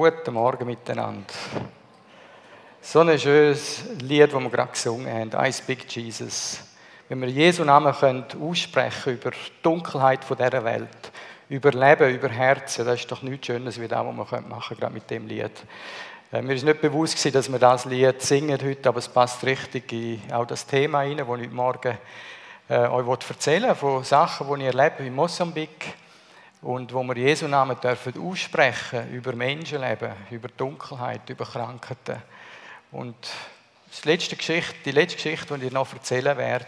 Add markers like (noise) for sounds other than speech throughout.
Guten Morgen miteinander. So ein schönes Lied, das wir gerade gesungen haben, I Speak Jesus. Wenn wir Jesu Namen können aussprechen über die Dunkelheit dieser Welt, über Leben, über Herzen, das ist doch nichts Schönes wie das, was wir machen können, gerade mit dem Lied. Äh, mir ist nicht bewusst dass wir das Lied singen heute, aber es passt richtig in auch das Thema rein, das ich heute Morgen äh, euch erzählen will, von Sachen, die ich erlebe in Mosambik und wo wir Jesu Namen dürfen aussprechen über Menschenleben, über Dunkelheit, über Krankheiten. Und die letzte Geschichte, die letzte Geschichte, die ich noch erzählen werde,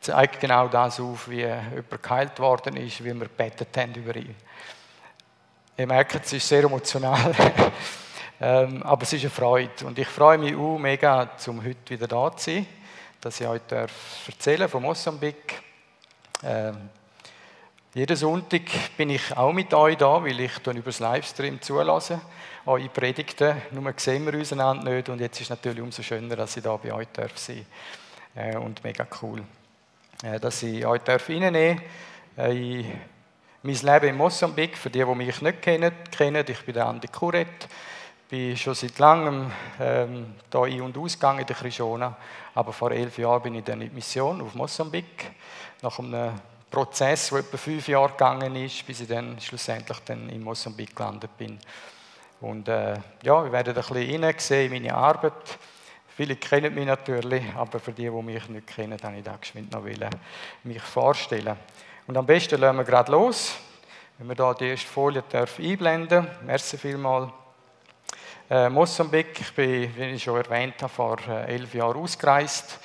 zeigt genau das auf, wie jemand geheilt worden ist, wie wir gebetet haben über ihn. Ihr merkt, es ist sehr emotional, (laughs) ähm, aber es ist eine Freude. Und ich freue mich auch mega, um heute wieder da zu sein, dass ich euch erzählen von Mosambik. Ähm, jeden Sonntag bin ich auch mit euch da, weil ich über das Livestream zulasse. Eure Predigten, nur sehen wir uns einander nicht. Und jetzt ist es natürlich umso schöner, dass ich da bei euch darf sein äh, Und mega cool, äh, dass ich euch darf reinnehmen darf. Äh, mein Leben in Mosambik, für die, die mich nicht kennen, kennen ich bin Andi Kuret, bin schon seit langem ähm, da ein- und ausgegangen in der Krishona, aber vor elf Jahren bin ich dann in die Mission auf Mosambik, nach einem Prozess, der etwa fünf Jahre gegangen ist, bis ich dann schlussendlich dann in Mosambik gelandet bin. Und äh, ja, wir werden ein bisschen hineinsehen in meine Arbeit. Viele kennen mich natürlich, aber für die, die mich nicht kennen, habe ich da geschwind noch mich vorstellen. Und am besten lassen wir gerade los, wenn wir da die erste Folie dürfen einblenden. Merci vielmals. Äh, Mosambik, ich bin, wie ich schon erwähnt habe, vor äh, elf Jahren ausgereist.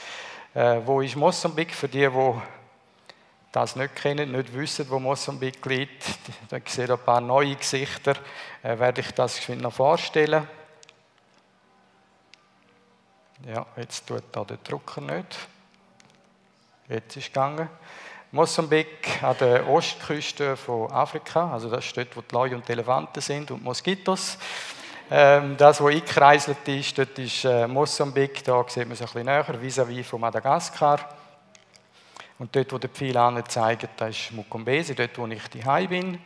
Äh, wo ist Mosambik? Für die, die das nicht kennen, nicht wissen, wo Mosambik liegt, dann sehe ein paar neue Gesichter, äh, werde ich das noch vorstellen. Ja, jetzt tut da der Drucker nicht. Jetzt ist es gegangen. Mosambik an der Ostküste von Afrika, also das ist dort, wo die Leute und die Elefanten sind und Moskitos. Ähm, das, wo eingekreiselt ist, dort ist äh, Mosambik, da sieht man es ein bisschen näher, vis-à-vis -vis von Madagaskar. Und dort, wo der Pfeil anzeigt, das ist Mukombesi, dort, wo ich daheim bin.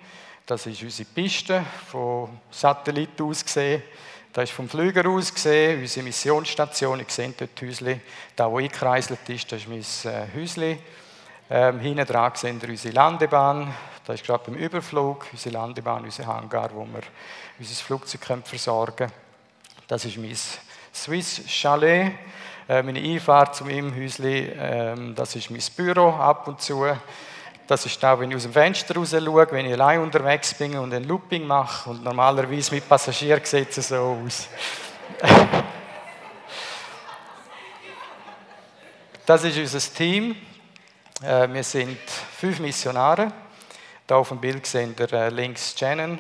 Das ist unsere Piste, vom Satellit aus gesehen. Das ist vom Flüger aus gesehen, unsere Missionsstation. Ihr seht dort Häusli. Da, wo eingekreiselt ist, das ist mein äh, Häusli. Ähm, hinten dran sehen wir unsere Landebahn. Das ist gerade beim Überflug, unsere Landebahn, unser Hangar, wo wir unser Flugzeug versorgen können. Das ist mein Swiss Chalet. Äh, meine Einfahrt zu meinem Häuschen, ähm, das ist mein Büro ab und zu. Das ist auch, wenn ich aus dem Fenster raus schaue, wenn ich allein unterwegs bin und ein Looping mache. Und normalerweise mit Passagieren sieht es so aus. (laughs) das ist unser Team. Äh, wir sind fünf Missionare. Hier auf dem Bild sehen wir äh, links Shannon,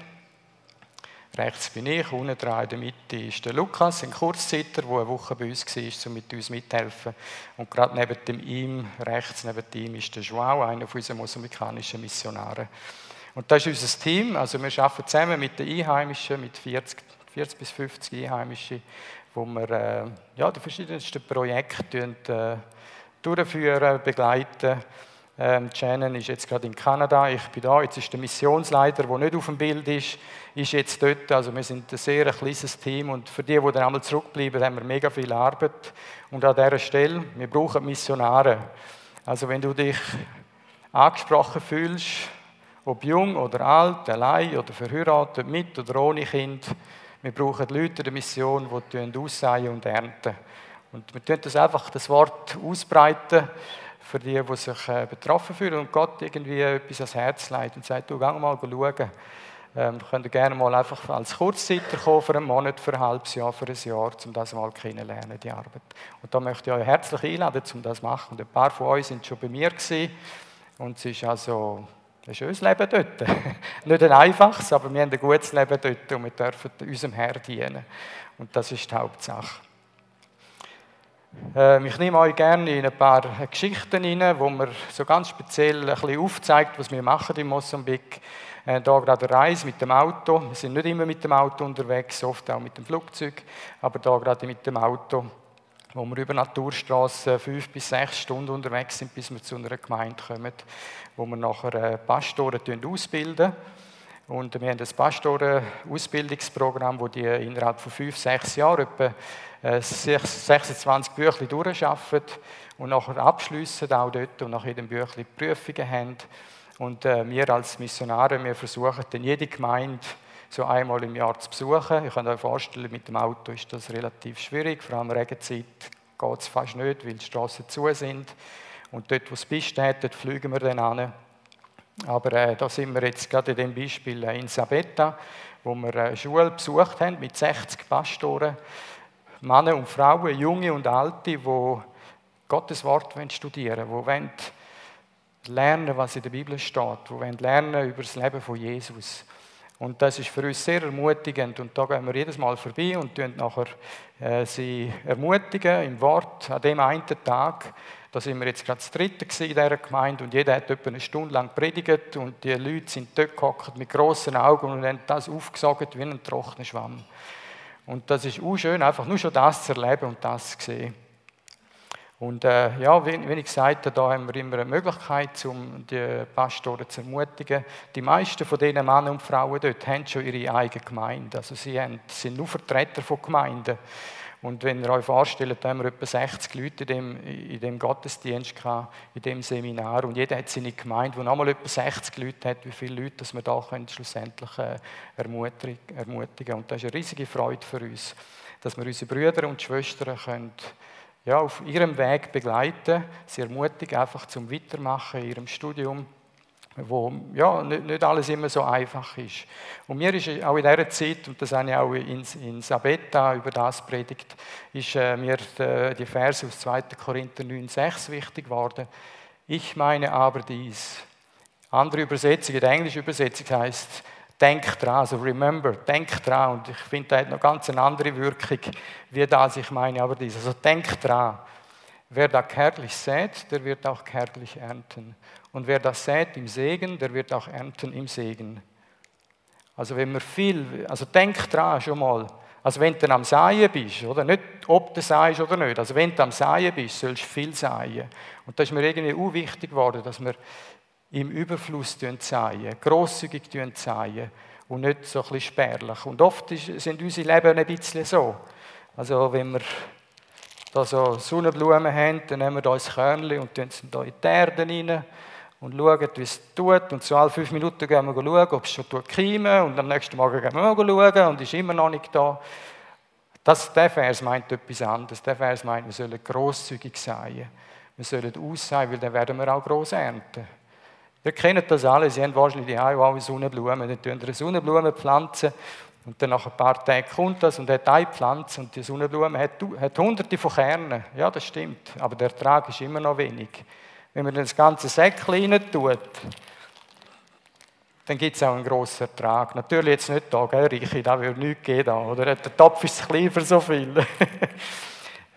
Rechts bin ich, unten dran in der Mitte ist der Lukas, ein Kurzzeiter, der eine Woche bei uns war, um mit uns mithelfen. Und gerade neben dem ihm, rechts neben ihm, ist der Joao, einer von unseren mosambikanischen Missionaren. Und das ist unser Team. Also wir arbeiten zusammen mit den Einheimischen, mit 40, 40 bis 50 Einheimischen, wo wir äh, ja, die verschiedensten Projekte äh, durchführen, begleiten ähm, Shannon ist jetzt gerade in Kanada, ich bin da. Jetzt ist der Missionsleiter, der nicht auf dem Bild ist, ist jetzt dort. Also wir sind ein sehr kleines Team und für die, die dann einmal zurückbleiben, haben wir mega viel Arbeit. Und an dieser Stelle, wir brauchen Missionare. Also wenn du dich angesprochen fühlst, ob jung oder alt, allein oder verheiratet, mit oder ohne Kind, wir brauchen Leute der Mission, die aussehen und ernten. Und wir tun das einfach das Wort ausbreiten für die, die sich äh, betroffen fühlen und Gott irgendwie etwas ans Herz legt und sagt, du, geh mal schauen. Ähm, könnt ihr gerne mal einfach als Kurzzeiter kommen, für einen Monat, für ein halbes Jahr, für ein Jahr, um das mal kennenlernen, die Arbeit. Und da möchte ich euch herzlich einladen, um das zu machen. Und ein paar von euch sind schon bei mir gewesen. Und es ist also ein schönes Leben dort. (laughs) Nicht ein einfaches, aber wir haben ein gutes Leben dort und wir dürfen unserem Herrn dienen. Und das ist die Hauptsache. Ähm, ich nehme euch gerne in ein paar Geschichten hinein, wo man so ganz speziell ein bisschen aufzeigt, was wir machen in Mosambik. Äh, da gerade eine Reise mit dem Auto. Wir sind nicht immer mit dem Auto unterwegs, oft auch mit dem Flugzeug, aber da gerade mit dem Auto, wo wir über Naturstraßen fünf bis sechs Stunden unterwegs sind, bis wir zu einer Gemeinde kommen, wo wir nachher äh, Pastoren ausbilden. Und wir haben ein Pastoren-Ausbildungsprogramm, wo die innerhalb von fünf, sechs Jahren etwa 26 äh, Bücher durcharbeiten und nachher abschliessen auch dort und nach jedem Büchlein Prüfungen haben. Und äh, wir als Missionare, wir versuchen dann jede Gemeinde so einmal im Jahr zu besuchen. Ich kann euch vorstellen, mit dem Auto ist das relativ schwierig, vor allem Regenzeit geht es fast nicht, weil die Straßen zu sind. Und dort, wo es bist, dort fliegen wir dann an. Aber äh, da sind wir jetzt gerade in dem Beispiel äh, in Sabetta, wo wir eine Schule besucht haben mit 60 Pastoren, Männer und Frauen, Junge und Alte, die Gottes Wort studieren wollen, die lernen, was in der Bibel steht, die lernen über das Leben von Jesus. Und das ist für uns sehr ermutigend. Und da gehen wir jedes Mal vorbei und nachher äh, sie ermutigen im Wort an dem einen Tag. Da sind wir jetzt gerade das dritte in dieser Gemeinde und jeder hat etwa eine Stunde lang predigt und die Leute sind dort gehockt mit grossen Augen und haben das aufgesaugt wie ein trockener Schwamm. Und das ist auch schön, einfach nur schon das zu erleben und das zu sehen. Und äh, ja, wie, wie, ich gesagt habe, da haben wir immer eine Möglichkeit, um die Pastoren zu ermutigen. Die meisten von diesen Männern und Frauen dort haben schon ihre eigene Gemeinde. Also sie sind nur Vertreter von Gemeinden. Und wenn ihr euch vorstellt, da haben wir etwa 60 Leute in dem, in dem Gottesdienst gehabt, in dem Seminar. Und jeder hat seine Gemeinde, wo nochmal etwa 60 Leute hat, wie viele Leute, dass wir da können schlussendlich äh, ermutigen. Und das ist eine riesige Freude für uns, dass wir unsere Brüder und Schwestern können ja, auf ihrem Weg begleiten, sie ermutigen einfach zum Weitermachen in ihrem Studium, wo ja, nicht, nicht, alles immer so einfach ist. Und mir ist auch in dieser Zeit, und das habe ich auch in, in Sabetta über das predigt, ist äh, mir die, die Verse aus 2. Korinther 9,6 wichtig geworden. Ich meine aber dies. Andere Übersetzung, die englische Übersetzung heißt Denk dran, also remember, denk dran. Und ich finde, das hat noch ganz eine andere Wirkung, wie das ich meine, aber dies. Also denk dran. Wer da kärglich sät, der wird auch kärglich ernten. Und wer das sät im Segen, der wird auch ernten im Segen. Also wenn wir viel, also denk dran schon mal, also wenn du am Säen bist, oder nicht, ob du säst oder nicht, also wenn du am Säen bist, sollst du viel säen. Und das ist mir irgendwie auch wichtig geworden, dass wir im Überfluss säen, grosszügig säen und nicht so ein bisschen spärlich. Und oft sind unsere Leben ein bisschen so. Also wenn wir da so Sonnenblumen haben, dann nehmen wir da ein Körnchen und tun da in die Erde rein und schauen, wie es tut. Und so alle fünf Minuten gehen wir schauen, ob es schon keimen und am nächsten Morgen gehen wir schauen und ist immer noch nicht da. Das, der Vers meint etwas anderes. Der Vers meint, wir sollen grosszügig sein. Wir sollen aussehen, weil dann werden wir auch gross ernten. Ihr kennt das alle, Sie haben wahrscheinlich die auch Sonnenblumen. Dann tun eine Sonnenblume pflanzen und dann nach ein paar Tagen kommt das und hat eine Pflanze und die Sonnenblume hat, hat hunderte von Kernen. Ja, das stimmt, aber der Ertrag ist immer noch wenig. Wenn man das ganze Säckchen rein tut, dann gibt es auch einen grossen Ertrag. Natürlich jetzt nicht da, gell, Reiche, da würde nichts geben. Da, oder? Der Topf ist klein für so viel. (laughs)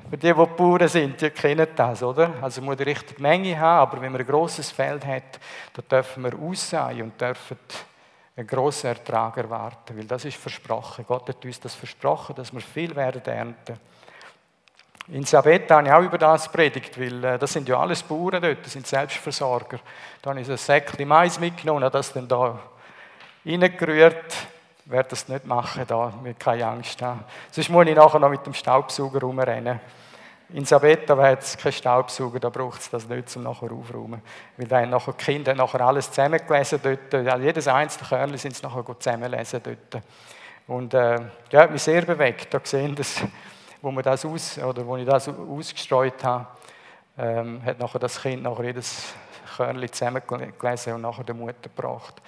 Für die, die Bauern sind, die kennen das, oder? Also man muss die richtige Menge haben, aber wenn man ein grosses Feld hat, dann dürfen wir aussehen und dürfen einen grossen Ertrag erwarten, weil das ist versprochen. Gott hat uns das versprochen, dass wir viel werden ernten. In Sabetta habe ich auch über das predigt, weil äh, das sind ja alles Bauern dort, das sind Selbstversorger. Da habe ich ein Säckchen Mais mitgenommen und das dann da reingerührt werde das nicht machen, da, mit keine Angst haben. Sonst muss ich nachher noch mit dem Staubsauger rumrennen. In Sabetta hat es keinen Staubsauger, da braucht es das nicht, um nachher aufzuräumen. Weil dann nachher die Kinder nachher alles zusammengelesen dort. Jedes einzelne Körnchen sind sie nachher zusammenlesen dort. Und äh, ja, hat mich sehr bewegt. Da gesehen, dass, wo, wir das aus, oder wo ich das ausgestreut habe, ähm, hat nachher das Kind nachher jedes Körnchen zusammengelesen und nachher der Mutter gebracht.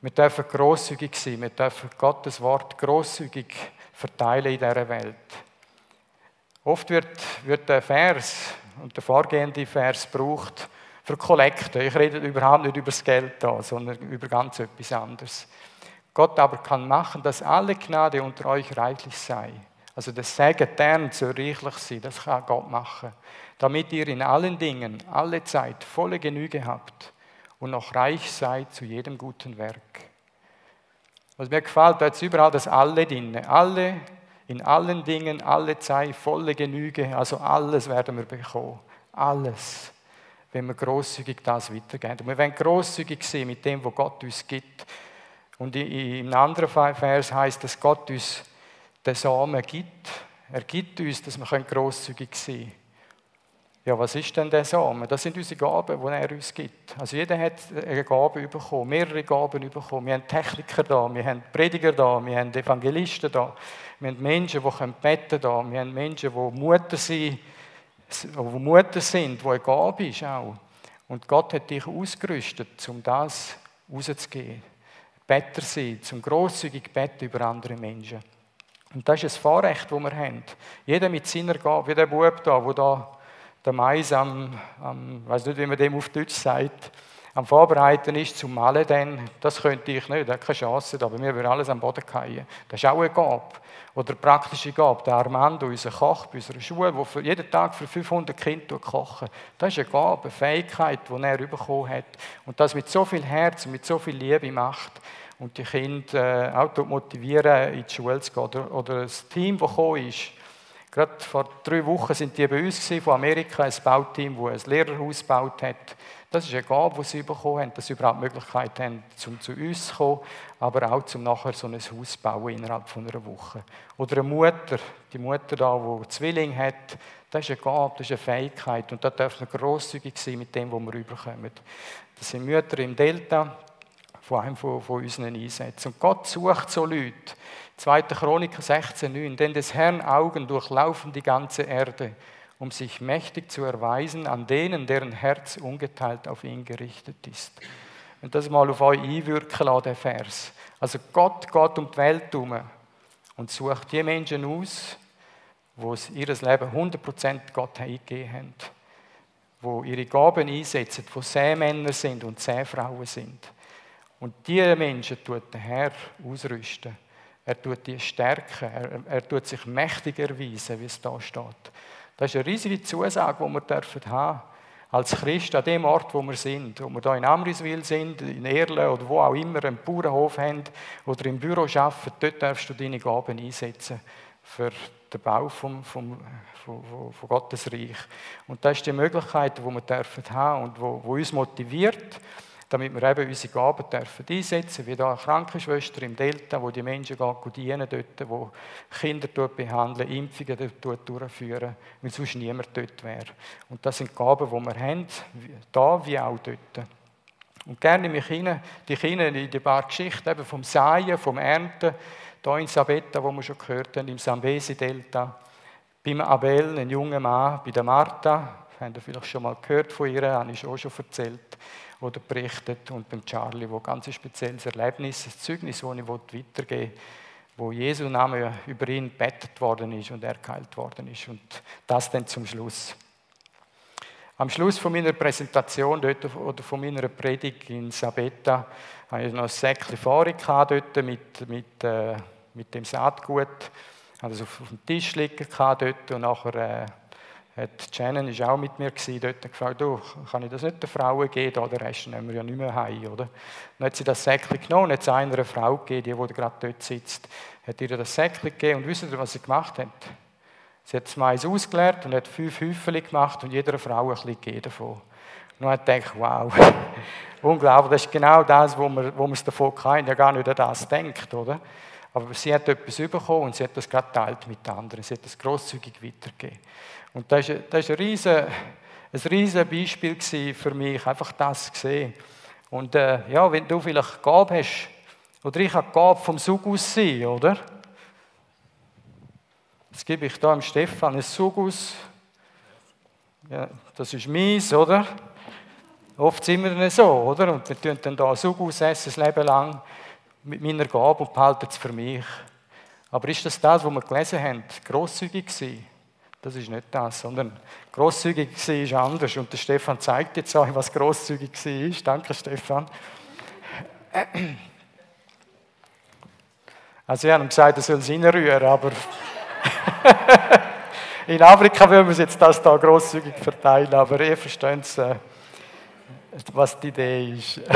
Wir dürfen großzügig sein, wir dürfen Gottes Wort großzügig verteilen in dieser Welt. Oft wird, wird der Vers und der vorgehende Vers gebraucht für Kollekte. Ich rede überhaupt nicht über das Geld da, sondern über ganz etwas anderes. Gott aber kann machen, dass alle Gnade unter euch reichlich sei. Also das Segen, Tern soll reichlich sein, das kann Gott machen. Damit ihr in allen Dingen, alle Zeit volle Genüge habt und noch reich seid zu jedem guten Werk. Was mir gefällt, da ist überall das Alle drin. Alle, in allen Dingen, alle Zeit, volle Genüge, also alles werden wir bekommen. Alles. Wenn wir großzügig das weitergeben. Und wir werden großzügig sein mit dem, was Gott uns gibt. Und in einem anderen Vers heißt, dass Gott uns den Samen gibt. Er gibt uns, dass wir grosszügig sein können. Ja, was ist denn der Samen? Das sind unsere Gaben, die er uns gibt. Also jeder hat eine Gabe bekommen, mehrere Gaben bekommen. Wir haben Techniker da, wir haben Prediger da, wir haben Evangelisten da, wir haben Menschen, die beten da, wir haben Menschen, die Mutter sind, die Mutter sind, die eine Gabe ist auch. Und Gott hat dich ausgerüstet, um das rauszugehen. Better sein, zum grosszügig beten über andere Menschen. Und das ist ein Vorrecht, das wir haben. Jeder mit seiner Gabe, wie der Bub da, der da der Mais am, am weiß nicht, wie man dem auf Deutsch sagt, am Vorbereiten ist zum Malen, dann, das könnte ich nicht, das keine Chance, aber mir würde alles am Boden fallen. Das ist auch eine Gabe. Oder eine praktische Gabe. Der Armando, unser Koch bei unserer Schule, der für jeden Tag für 500 Kinder kochen Das ist eine Gabe, eine Fähigkeit, die er bekommen hat. Und das mit so viel Herz und mit so viel Liebe macht und die Kinder äh, auch motivieren, in die Schule zu gehen. Oder, oder das Team, das gekommen ist, Gerade vor drei Wochen sind die bei uns von Amerika, ein Bauteam, das ein Lehrerhaus gebaut hat. Das ist eine Gabe, die sie bekommen haben, dass sie überhaupt die Möglichkeit haben, um zu uns zu kommen, aber auch um nachher so ein Haus zu bauen innerhalb von einer Woche. Oder eine Mutter, die Mutter da, die Zwilling hat, das ist eine Gabe, das ist eine Fähigkeit und da dürfen wir grosszügig sein mit dem, was wir rüberkommen. Das sind Mütter im Delta, von einem von, von unseren Einsätzen. Und Gott sucht so Leute. 2. Chroniker 16,9. Denn des Herrn Augen durchlaufen die ganze Erde, um sich mächtig zu erweisen an denen, deren Herz ungeteilt auf ihn gerichtet ist. Und das mal auf euch einwirken lassen, der Vers. Also Gott geht um die Welt herum und sucht die Menschen aus, die ihr Leben 100% Gott eingegeben haben. Die ihre Gaben einsetzen, die Seemänner sind und Seefrauen sind. Und diese Menschen tut der Herr ausrüsten. Er tut die stärken. Er, er tut sich mächtig erweisen, wie es da steht. Das ist eine riesige Zusage, die wir dürfen haben als Christ an dem Ort, wo wir sind, wo wir hier in Amriswil sind, in Erle oder wo auch immer, einen Bauernhof haben oder im Büro arbeiten, dort darfst du deine Gaben einsetzen für den Bau vom, vom, von, von Gottes Reich. Und das ist die Möglichkeit, die wir dürfen haben und wo, wo uns motiviert, damit wir eben unsere Gaben dürfen einsetzen wie da eine Krankenschwester im Delta, wo die Menschen gehen, dienen dort, wo Kinder dort behandeln, Impfungen dort durchführen, weil sonst niemand dort wäre. Und das sind Gaben, die wir haben, da wie auch dort. Und gerne mich hinein, die Kinder in die paar Geschichten eben vom Säen, vom Ernten, da in Sabetta, wo wir schon gehört haben, im Sambesi-Delta, beim Abel, ein junger Mann, bei der Martha, habt ihr vielleicht schon mal gehört von ihr, habe ich auch schon erzählt, oder berichtet. Und beim Charlie, wo ganz ein spezielles Erlebnis, ein Zeugnis, das ich weitergeben will, wo Jesu Name über ihn bettet worden ist und er geheilt worden ist. Und das dann zum Schluss. Am Schluss von meiner Präsentation dort, oder von meiner Predigt in Sabetta hatte ich noch ein Säckchen Fahrung mit, mit, äh, mit dem Saatgut. Ich es auf, auf dem Tisch liegen dort und nachher äh, hat Shannon ist auch mit mir gewesen, dort gefragt, du, kann ich das nicht den Frauen geben, oder Rest nehmen wir ja nicht mehr heim, oder? Dann hat sie das Säckchen genommen hat es einer Frau gegeben, die, die gerade dort sitzt, hat ihr das Säckchen gegeben und wisst ihr, was sie gemacht hat? Sie hat das Mais ausgeleert und hat fünf Häufchen gemacht und jeder Frau ein bisschen gegeben. Und dann hat gedacht, wow, (laughs) unglaublich, das ist genau das, wo man, wo man es davon kann, ja gar nicht an das denkt, oder? Aber sie hat etwas bekommen und sie hat das gerade teilt mit anderen. Sie hat das grosszügig weitergegeben. Und das das ist ein, riesen, ein riesen Beispiel für mich, einfach das zu sehen. Und äh, ja, wenn du vielleicht Gabe hast, oder ich habe Gabe vom Sugus sein, oder? Jetzt gebe ich da dem Stefan ein Sugus. Ja, das ist meins, oder? Oft sind wir dann so, oder? Und wir tun dann da Sugus essen, das Leben lang mit meiner Gabe und behalten es für mich. Aber ist das das, was wir gelesen haben? Grosszügig sein? Das ist nicht das, sondern grosszügig war ist anders. Und der Stefan zeigt jetzt euch, was grosszügig war. Danke, Stefan. Also, ich habe ihm gesagt, er soll es reinrühren, aber (laughs) in Afrika würden wir jetzt das da grosszügig verteilen, aber ihr versteht äh, was die Idee ist. (laughs)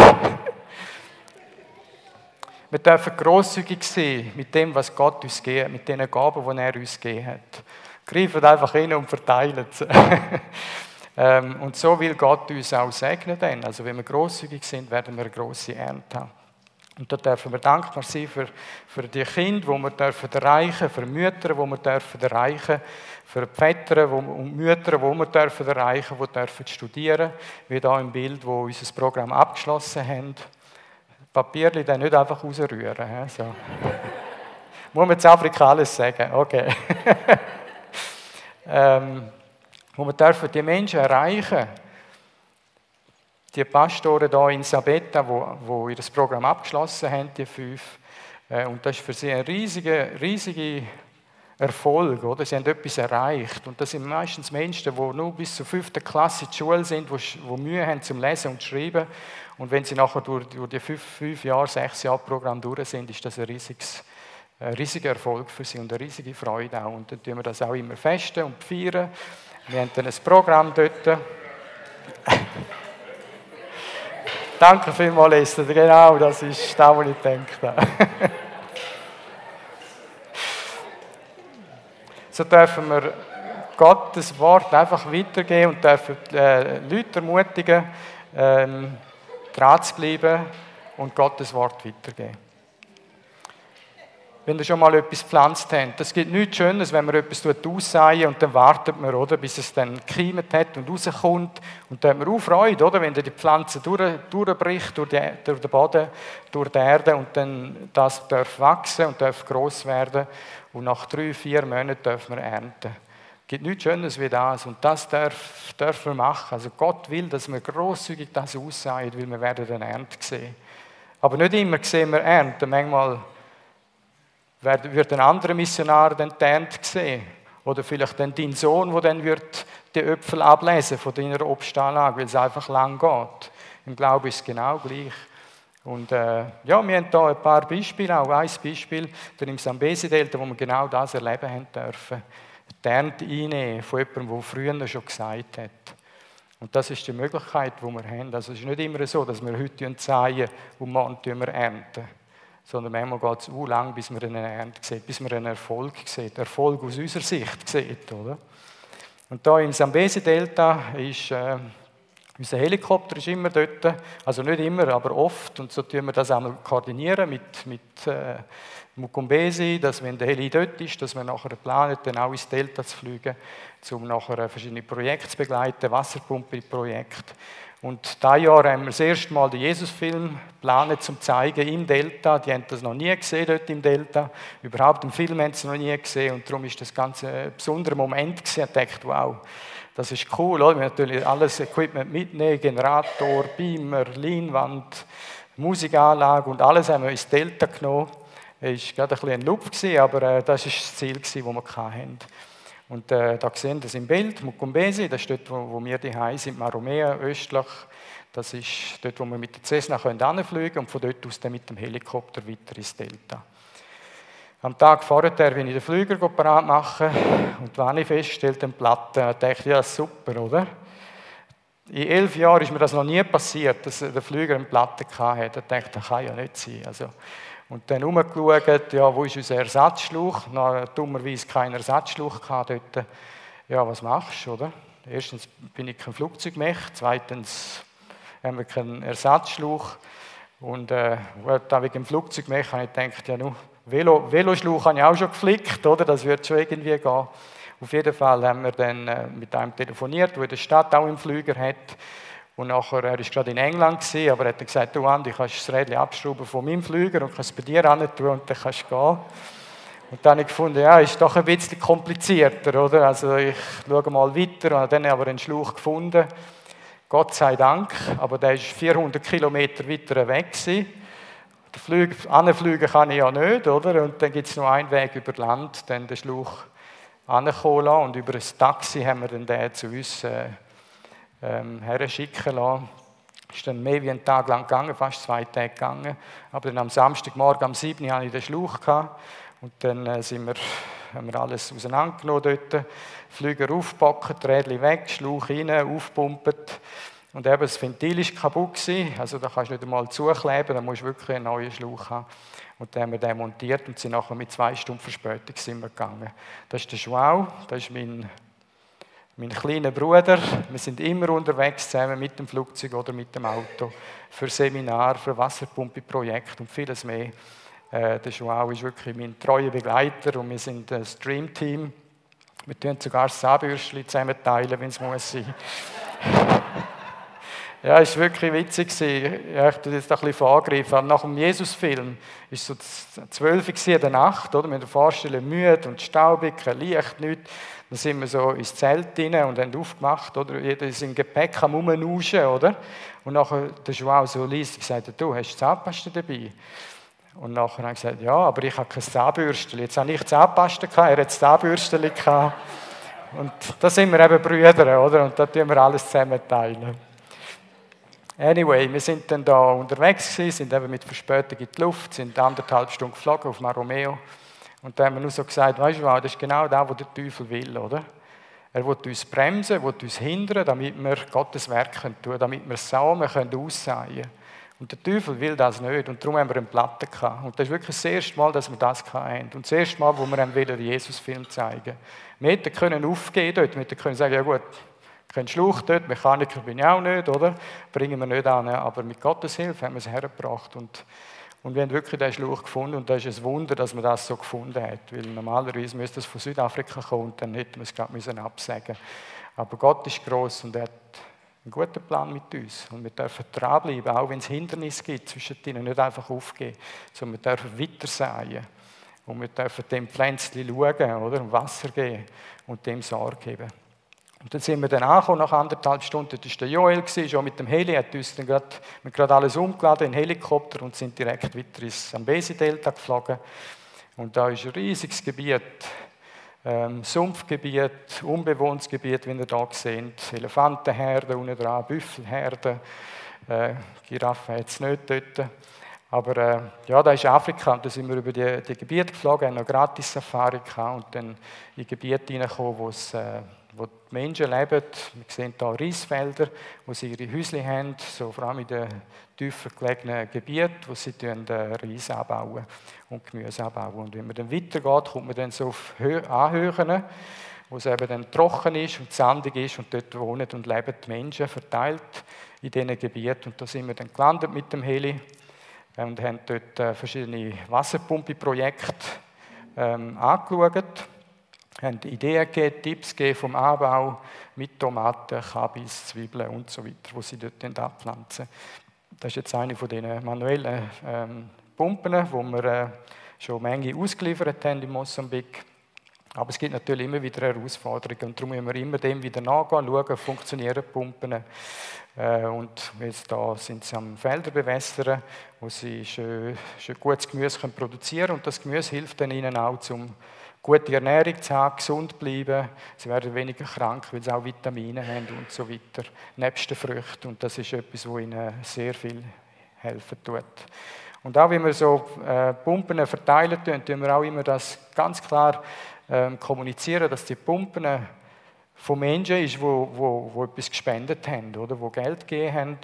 wir dürfen grosszügig sein mit dem, was Gott uns gibt, mit den Gaben, die er uns gegeben hat. Greifen einfach hin und verteilen sie. (laughs) ähm, und so will Gott uns auch segnen. Dann. Also wenn wir großzügig sind, werden wir eine grosse Ernte haben. Und da dürfen wir dankbar sein für, für die Kinder, die wir dürfen erreichen für Mütter, die wir dürfen erreichen für Väter und Mütter, die wir dürfen erreichen die dürfen studieren, wie hier im Bild, wo unser Programm abgeschlossen haben. Papierli dann nicht einfach rausrühren. So. (laughs) Muss man jetzt Afrika alles sagen? Okay. (laughs) ähm, wo wir die Menschen erreichen die Pastoren hier in Sabetta, wo, wo ihr Programm abgeschlossen haben, die fünf, äh, und das ist für sie ein riesiger, riesiger Erfolg, oder? Sie haben etwas erreicht. Und das sind meistens Menschen, die nur bis zur fünften Klasse in der Schule sind, die, Mühe haben zum Lesen und Schreiben. Und wenn sie nachher durch, durch die fünf, fünf Jahre, sechs Jahre Programm durch sind, ist das ein, riesiges, ein riesiger Erfolg für sie und eine riesige Freude auch. Und dann tun wir das auch immer festen und feiern. Wir haben dann ein Programm dort. (laughs) Danke vielmals, Esther. Genau, das ist das, was ich denke. (laughs) so dürfen wir Gottes Wort einfach weitergeben und dürfen äh, Leute ermutigen, ähm, dran zu bleiben und Gottes Wort weitergeben wenn ihr schon mal etwas gepflanzt habt. Das gibt nichts Schönes, wenn man etwas aussehen und dann wartet man, oder, bis es dann gekeimt hat und rauskommt. Und dann hat man auch Freude, oder, wenn die Pflanze durch, durchbricht durch, die, durch den Boden, durch die Erde und dann das darf wachsen und darf groß werden und nach drei, vier Monaten darf man ernten. Es gibt nichts Schönes wie das und das darf, dürfen wir machen. Also Gott will, dass wir großzügig das aussehen, weil wir werden dann Ernte sehen. Aber nicht immer sehen wir Ernte, manchmal wird ein anderer Missionar dann die Ernte sehen. Oder vielleicht dann dein Sohn, der dann wird die Äpfel ablesen von deiner Obstanlage, weil es einfach lang geht. Im Glauben ist es genau gleich. Und äh, ja, wir haben hier ein paar Beispiele, auch ein Beispiel, der im Sambesi-Delta, wo wir genau das erleben haben dürfen. Die Ernte einnehmen von jemandem, der früher schon gesagt hat. Und das ist die Möglichkeit, die wir haben. Also es ist nicht immer so, dass wir heute säen und morgen wir ernten sondern manchmal geht es auch lang, bis man eine Ernte sieht, bis man einen Erfolg sieht. Erfolg aus unserer Sicht sieht, oder? Und da im Sambesi-Delta ist äh, unser Helikopter ist immer dort, also nicht immer, aber oft. Und so tun wir das einmal koordinieren mit, mit äh, Mukumbesi, dass wenn der Heli dort ist, dass wir nachher planen, dann auch ins Delta zu fliegen, um nachher verschiedene Projekte zu begleiten, Wasserpumpe-Projekt. Und dieses Jahr haben wir das erste Mal den Jesus-Film geplant, zum zeigen im Delta. Die haben das noch nie gesehen dort im Delta. Überhaupt im Film haben sie noch nie gesehen. Und darum ist das Ganze ein besonderer Moment gewesen. Ich wow, das ist cool. Oder? Wir natürlich alles Equipment mitnehmen, Generator, Beamer, Leinwand, Musikanlage und alles haben wir ins Delta genommen. Es war gerade ein bisschen ein Lupf, aber äh, das war das Ziel, das wir hatten. Und äh, da sehen Sie im Bild, Mukumbesi, das ist dort, wo, wo wir die sind, Maromea, östlich. Das ist dort, wo wir mit der Cessna hinfliegen können und von dort aus dann mit dem Helikopter weiter ins Delta. Am Tag vorher bin ich den Flüger parat machen und wenn ich feststellte, den Platten, dachte ich, ja, super, oder? In elf Jahren ist mir das noch nie passiert, dass der Flüger eine Platte hatte. Da dachte ich, das kann ja nicht sein. Also, und dann umgeschaut, ja, wo ist unser Ersatzschlauch? Na, dummerweise keinen Ersatzschlauch dort. Ja, was machst du, oder? Erstens bin ich kein Flugzeugmech, zweitens haben wir keinen Ersatzschlauch. Und äh, da wegen dem Flugzeugmech habe ich gedacht, ja, nur Velo, Veloschlauch habe ich auch schon geflickt, oder? Das wird schon irgendwie gehen. Auf jeden Fall haben wir dann äh, mit einem telefoniert, der in der Stadt auch einen Flüger hat. Und nachher, er war gerade in England, gewesen, aber er hat gesagt, du Andi, kannst das Rädchen abschrauben von meinem Flüger und kannst es bei dir tun und dann kannst du gehen. Und dann habe ich gefunden, ja, ist doch ein bisschen komplizierter, oder? Also ich schaue mal weiter und dann aber einen Schlauch gefunden. Gott sei Dank, aber der ist 400 Kilometer weiter weg gewesen. Anfliegen kann ich ja nicht, oder? Und dann gibt es nur einen Weg über Land, dann den Schlauch ankommen. Und über ein Taxi haben wir dann den zu uns äh, ähm, herschicken lassen. Ist dann mehr wie einen Tag lang gegangen, fast zwei Tage gegangen. Aber dann am Samstagmorgen um 7 Uhr hatte ich den Schlauch. Gehabt. Und dann äh, sind wir, haben wir alles auseinandergenommen dort. Flüger aufgepackt, Rädchen weg, Schlauch rein, aufgepumpt. Und eben das Ventil war kaputt. Gewesen. Also da kannst du nicht einmal zukleben, da musst du wirklich einen neuen Schlauch haben. Und dann haben wir den montiert und sind nachher mit zwei Stunden Verspätung sind wir gegangen. Das ist der Schwau, das ist mein mein kleiner Bruder. Wir sind immer unterwegs zusammen mit dem Flugzeug oder mit dem Auto für Seminar, für Wasserpumpe-Projekt und vieles mehr. Äh, der Joao ist wirklich mein treuer Begleiter und wir sind ein Stream-Team. Wir tun sogar das Zahnbürstchen zusammen teilen, wenn es muss sein. (laughs) Ja, es war wirklich witzig. Ja, ich tue jetzt ein bisschen vorgreifen. Nach dem Jesus-Film war es so zwölf in der Nacht, oder? Mit der Vorstellung müde und staubig, kein Licht, nichts. Dann sind wir so ins Zelt rein und haben aufgemacht, oder? Jeder ist im Gepäck am Rumnuschen, oder? Und nachher der Joao so liest, gesagt, du hast Zahnpasta dabei? Und nachher habe ich gesagt, ja, aber ich habe kein Zahnbürstchen. Jetzt habe ich Zahnpasta gehabt, er hat Zahnbürstchen gehabt. Und da sind wir eben Brüder, oder? Und da tun wir alles zusammen teilen. Anyway, wir sind dann da unterwegs sind eben mit Verspätung in die Luft, sind anderthalb Stunden geflogen auf Maromeo. Und da haben wir nur so gesagt, weißt du das ist genau das, was der Teufel will, oder? Er will uns bremsen, will uns hindern, damit wir Gottes Werk tun können, damit wir Samen können aussehen können. Und der Teufel will das nicht und darum haben wir eine Platte gehabt. Und das ist wirklich das erste Mal, dass wir das hatten. Und das erste Mal, wo wir einen Jesus-Film zeigen. Wir hätten können aufgehen dort, wir hätten können sagen, ja gut, kein Schluch dort, Mechaniker bin ich auch nicht, oder? Bringen wir nicht an. Aber mit Gottes Hilfe haben wir es hergebracht. Und, und wir haben wirklich den Schluch gefunden. Und das ist ein Wunder, dass man das so gefunden hat. Weil normalerweise müsste es von Südafrika kommen und dann hätten wir es gerade müssen absagen Aber Gott ist groß und er hat einen guten Plan mit uns. Und wir dürfen dranbleiben, auch wenn es Hindernisse gibt zwischen ihnen, nicht einfach aufgeben, sondern wir dürfen weiter säen. Und wir dürfen dem Pflänzchen schauen, oder? Und Wasser geben und dem Sorge geben. Und dann sind wir dann angekommen, nach anderthalb Stunden. Das war der Joel, schon mit dem Heli, hat uns dann gerade, gerade alles umgeladen in Helikopter und sind direkt weiter ins Zambesi-Delta geflogen. Und da ist ein riesiges Gebiet, ähm, Sumpfgebiet, unbewohntes Gebiet, wie ihr hier seht. Elefantenherden unten dran, Büffelherden, äh, Giraffen hat es nicht dort. Aber äh, ja, da ist Afrika und da sind wir über die, die Gebiete geflogen, haben noch gratis Safari gehabt und dann in Gebiete hineingekommen, wo es äh, wo die Menschen leben. Wir sehen hier Reisfelder, wo sie ihre Häuschen haben, so vor allem in den tiefer gelegenen Gebieten, wo sie Reis anbauen und Gemüse anbauen. Und wenn man dann weitergeht, kommt man dann so auf Anhöhen, wo es eben dann trocken ist und sandig ist und dort wohnen und leben die Menschen verteilt in diesen Gebieten. Und da sind wir dann gelandet mit dem Heli und haben dort äh, verschiedene Wasserpumpe-Projekte ähm, angeschaut haben Ideen gegeben, Tipps gegeben vom Anbau mit Tomaten, Kabis, Zwiebeln und so weiter, wo sie dort abpflanzen. Das ist jetzt eine von diesen manuellen ähm, Pumpen, die wir äh, schon Menge ausgeliefert haben in Mosambik. Aber es gibt natürlich immer wieder Herausforderungen und darum müssen wir immer dem wieder nachgehen, schauen, funktionieren Pumpen. Äh, und jetzt da sind sie am Felder bewässern, wo sie schön, schön gutes Gemüse können produzieren können und das Gemüse hilft dann ihnen auch zum gute Ernährung zu haben, gesund bleiben. Sie werden weniger krank, weil sie auch Vitamine haben und so weiter. Nebst den Früchten. Und das ist etwas, was ihnen sehr viel helfen tut. Und auch wenn wir so äh, Pumpen verteilen tun, wir auch immer das ganz klar ähm, kommunizieren, dass die Pumpen von Menschen ist, wo, wo, wo etwas gespendet haben, oder wo Geld gegeben haben,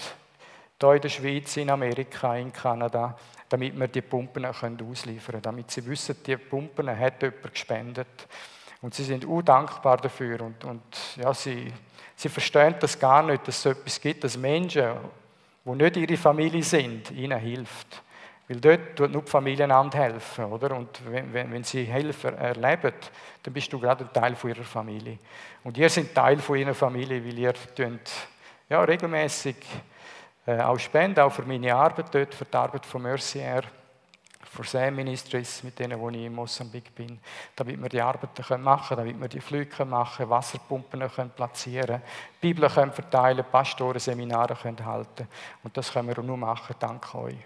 hier in der Schweiz, in Amerika, in Kanada, damit wir die Pumpen ausliefern können, damit sie wissen, die Pumpen hat jemand gespendet. Und sie sind undankbar dafür und, und ja, sie, sie verstehen das gar nicht, dass es so etwas gibt, dass Menschen, die nicht ihre Familie sind, ihnen hilft. Weil dort tut nur die Familie helfen, oder? Und wenn, wenn, wenn sie Hilfe erleben, dann bist du gerade ein Teil von ihrer Familie. Und ihr seid Teil von ihrer Familie, weil ihr ja, regelmäßig auch spenden, auch für meine Arbeit dort, für die Arbeit von Mercy Air, für Sam Ministries, mit denen wo ich in Mosambik bin, damit wir die Arbeiten machen können, damit wir die Flüge machen können, Wasserpumpen können platzieren Bibeln können verteilen, Pastoren, Seminare können halten. Und das können wir nur machen, dank euch.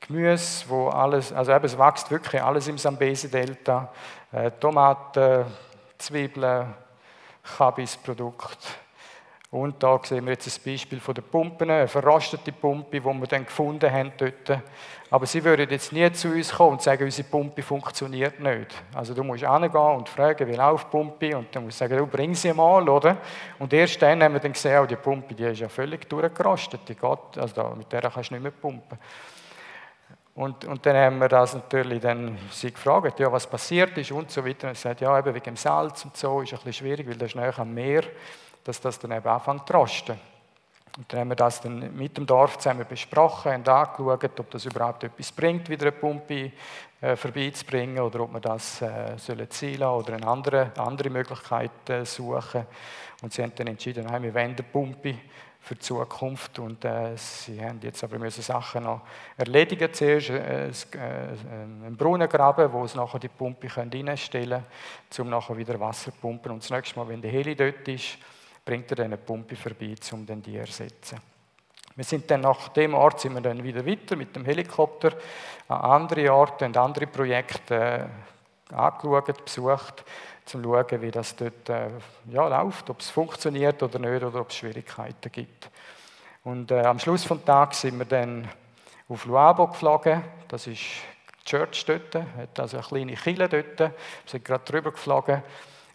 Gemüse, wo alles, also eben, es wächst wirklich alles im Sambesi-Delta. Äh, Tomaten, Zwiebeln, Kabisprodukte, und da sehen wir jetzt ein Beispiel von der Pumpen, eine verrostete Pumpe, die wir dann gefunden haben dort. Aber sie würden jetzt nie zu uns kommen und sagen, unsere Pumpe funktioniert nicht. Also du musst hingehen und fragen, wie läuft die Pumpe? Und dann musst du sagen, du bring sie mal, oder? Und erst dann haben wir dann gesehen, oh, die Pumpe die ist ja völlig durchgerostet. Die geht, also da, mit der kannst du nicht mehr pumpen. Und, und dann haben wir das natürlich dann sie gefragt, ja, was passiert ist und so weiter. Und sie sagt, ja, eben wegen dem Salz und so ist ein bisschen schwierig, weil das ist näher am Meer, dass das dann eben anfängt zu rosten. Und dann haben wir das dann mit dem Dorf zusammen besprochen und angeschaut, ob das überhaupt etwas bringt, wieder eine Pumpe äh, vorbeizubringen oder ob wir das äh, sollen ziehen oder eine andere, andere Möglichkeit äh, suchen. Und sie haben dann entschieden, nein, wir wollen eine Pumpe für die Zukunft. Und äh, sie haben jetzt aber müssen Sachen noch erledigen. Zuerst äh, äh, einen Brunnen graben, wo sie nachher die Pumpe reinstellen können, um nachher wieder Wasser zu pumpen. Und das nächste Mal, wenn der Heli dort ist, bringt er eine Pumpe vorbei, um dann die zu ersetzen. Wir sind dann nach dem Ort sind wir dann wieder weiter mit dem Helikopter an andere Orte und andere Projekte äh, angeschaut, besucht zum schauen, wie das dort äh, ja, läuft, ob es funktioniert oder nicht oder ob es Schwierigkeiten gibt. Und äh, am Schluss des Tages sind wir dann auf Luabo geflogen. Das ist die Church dort, hat also eine kleine Kille dort. Wir sind gerade drüber geflogen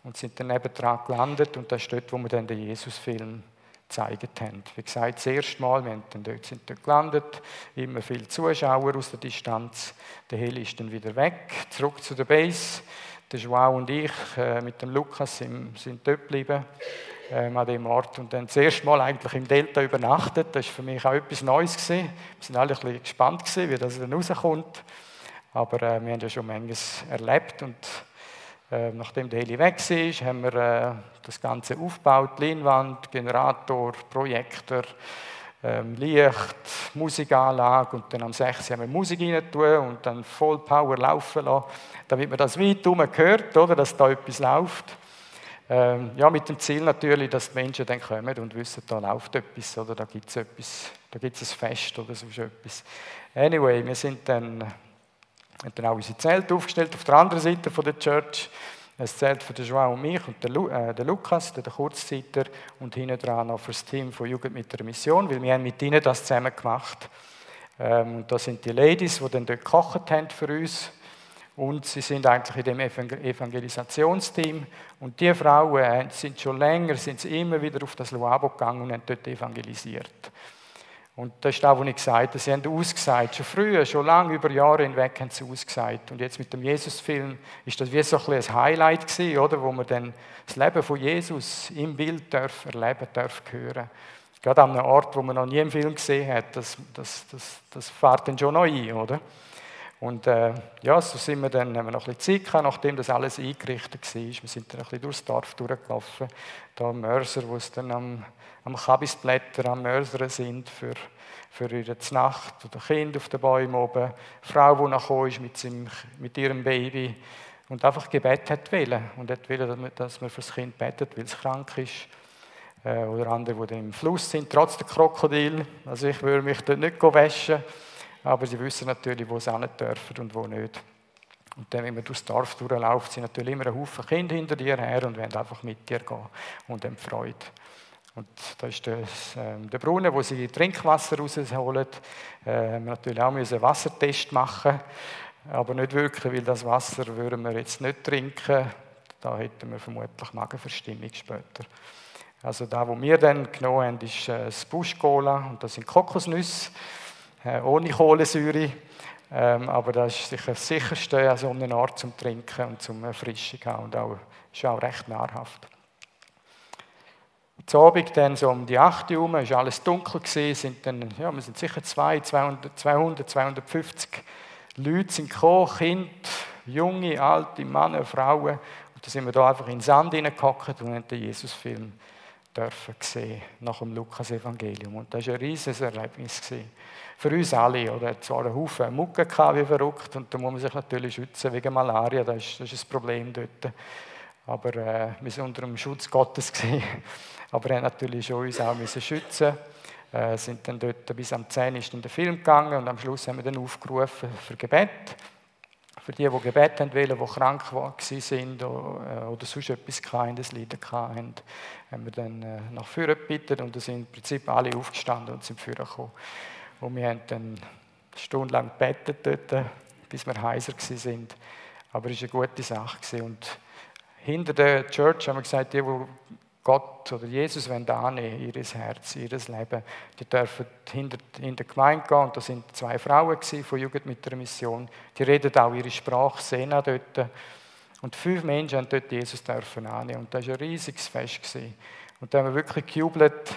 und sind dann nebendran gelandet und das ist dort, wo wir dann den Jesus-Film gezeigt haben. Wie gesagt, das erste Mal, wir sind dort, sind dort gelandet, immer viele Zuschauer aus der Distanz. Der Heli ist dann wieder weg, zurück zu der Base. Der Joao und ich äh, mit dem Lukas sind, sind dort geblieben ähm, an dem Ort und dann das erste Mal eigentlich im Delta übernachtet. Das war für mich auch etwas Neues. Gewesen. Wir waren alle ein bisschen gespannt, gewesen, wie das dann rauskommt. Aber äh, wir haben ja schon manches erlebt und nachdem der Heli weg war, haben wir äh, das Ganze aufgebaut, Leinwand, Generator, Projektor, ähm, Licht, Musikanlage und dann am 6 haben wir Musik rein und dann voll Power laufen lassen, damit man das weit herum hört, oder, dass da etwas läuft. Ähm, ja, mit dem Ziel natürlich, dass die Menschen dann kommen und wissen, da läuft etwas oder da gibt es etwas, da gibt es ein Fest oder so etwas. Anyway, wir sind dann, haben dann auch unsere Zelte aufgestellt auf der anderen Seite von der Church es zählt für den Joao und mich und den, Lu äh, den Lukas, den Kurzzeiter und hinten dran noch für das Team von Jugend mit der Mission, weil wir haben mit ihnen das zusammen gemacht. Ähm, und das sind die Ladies, die dann dort gekocht haben für uns. Und sie sind eigentlich in dem Evangelisationsteam. Und die Frauen äh, sind schon länger, sind sie immer wieder auf das Luabo gegangen und haben dort evangelisiert. Und das ist das, was ich gesagt habe. Sie haben ausgesagt. Schon früher, schon lange, über Jahre hinweg haben sie ausgesagt. Und jetzt mit dem Jesus-Film ist das wie so ein, ein Highlight gewesen, oder? wo man dann das Leben von Jesus im Bild darf erleben darf, hören. Gerade an einem Ort, wo man noch nie einen Film gesehen hat, das, das, das, das fährt dann schon noch ein, oder? Und äh, ja, so sind wir dann, haben wir noch ein bisschen Zeit gehabt, nachdem das alles eingerichtet war. Wir sind dann ein bisschen durchs Dorf durchgelaufen. Da Mörser, wo es dann am am Kabisblätter am Mörsern sind für, für ihre Nacht oder Kind auf den Bäumen oben, eine Frau, die nachgekommen ist mit, seinem, mit ihrem Baby und einfach Gebet hat wollen und hat wollen, dass man für das Kind betet, weil es krank ist. Äh, oder andere, die im Fluss sind, trotz der Krokodil. Also ich würde mich dort nicht waschen, aber sie wissen natürlich, wo sie nicht dürfen und wo nicht. Und dann, wenn man durchs Dorf durchläuft, sind natürlich immer ein Haufen Kinder hinter dir her und wollen einfach mit dir gehen und haben Freude. Und da ist das, äh, der Brunnen, wo sie Trinkwasser rausholen. Äh, wir natürlich auch einen Wassertest machen aber nicht wirklich, weil das Wasser würden wir jetzt nicht trinken. Da hätten wir vermutlich Magenverstimmung später. Also da, wo wir dann genommen haben, ist äh, das Buschcola und das sind Kokosnüsse ohne Kohlensäure. Ähm, aber das ist sicher das sicherste an so Ort zum Trinken und zum Erfrischen und auch, ist auch recht nahrhaft. Zu Abend dann so um die 8 Uhr war alles dunkel, gewesen, sind dann, ja, wir sind sicher 200, 200 250 Leute sind gekommen, Kinder, junge, alte, Männer, Frauen. Und dann sind wir da einfach in den Sand hineingehockt und haben den Jesus-Film dürfen sehen, nach dem Lukas-Evangelium. Und das war ein riesiges Erlebnis. Für uns alle. Oder? Er hat zwar einen Haufen Mucke wie verrückt, und da muss man sich natürlich schützen wegen Malaria, das ist, das ist ein Problem dort. Aber äh, wir waren unter dem Schutz Gottes. (laughs) Gewesen. Aber er hat natürlich schon uns auch müssen schützen äh, sind dann dort bis am 10 ist in den Film gegangen und am Schluss haben wir dann aufgerufen für Gebet. Für die, die Gebet haben wollen, die krank waren äh, oder sonst etwas das Leiden hatten, haben wir dann äh, nach vorne gebeten und da sind im Prinzip alle aufgestanden und sind vorne gekommen. Und wir haben dann stundenlang gebetet dort, bis wir heiser sind. Aber es war eine gute Sache. Und hinter der Church haben wir gesagt, die, die Gott oder Jesus annehmen, ihr Herz, ihr Leben, die dürfen hinter, in der Gemeinde gehen. Und da sind zwei Frauen von Jugend mit der Mission. Die reden auch ihre Sprache, sehen auch dort. Und fünf Menschen haben dort Jesus dürfen annehmen. Und das war ein riesiges Fest. Und da haben wir wirklich gejubelt,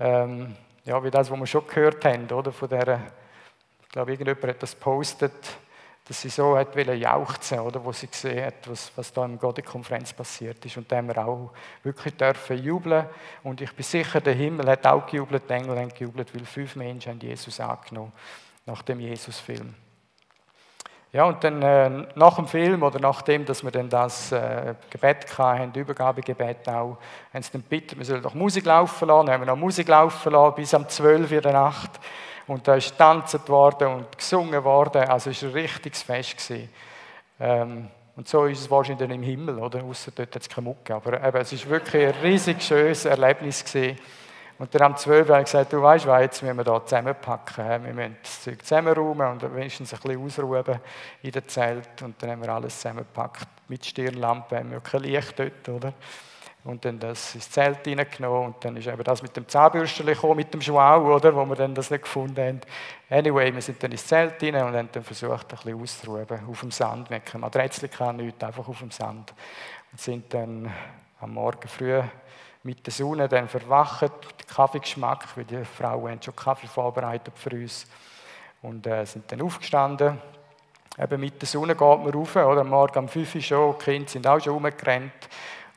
ähm, ja, wie das, was wir schon gehört haben, oder? Von der, ich glaube, irgendjemand hat das gepostet, dass sie so hat jauchzen oder wo sie gesehen hat, was, was da in der Konferenz passiert ist. Und haben wir auch wirklich dürfen jubeln. Und ich bin sicher, der Himmel hat auch gejubelt, die Engel haben gejubelt, weil fünf Menschen haben Jesus angenommen nach dem Jesus-Film. Ja, und dann äh, nach dem Film oder nachdem, dass wir dann das äh, Gebet hatten, Übergabegebet auch, haben sie dann gebeten, wir sollen doch Musik laufen lassen. Dann haben wir noch Musik laufen lassen bis um 12 Uhr der Nacht. Und da ist getanzt worden und gesungen worden. Also es war ein richtiges Fest. Ähm, und so ist es wahrscheinlich im Himmel, oder? Außer dort hat es keine Mucke. Aber eben, es war wirklich ein riesig schönes Erlebnis. Gewesen. Und dann am 12 habe ich gesagt, du weißt jetzt müssen wir da zusammenpacken. Wir müssen das Zeug zusammenräumen und wenigstens ein bisschen ausruhen in der Zelt. Und dann haben wir alles zusammengepackt mit Stirnlampe, haben wir kein Licht dort, oder? Und dann das ins Zelt reingenommen und dann ist eben das mit dem Zahnbürstchen gekommen, mit dem Schwau, oder, wo wir dann das nicht gefunden haben. Anyway, wir sind dann ins Zelt rein und haben dann versucht, ein bisschen auszuruhen, auf dem Sand, wir keine Matratze, nichts, einfach auf dem Sand. Und sind dann am Morgen früh mit der Sonne dann verwacht, mit Kaffeegeschmack, weil die Frauen haben schon Kaffee vorbereitet für uns und äh, sind dann aufgestanden. Eben mit der Sonne geht man rauf, oder? Am Morgen um 5 Uhr schon, die Kinder sind auch schon rumgerannt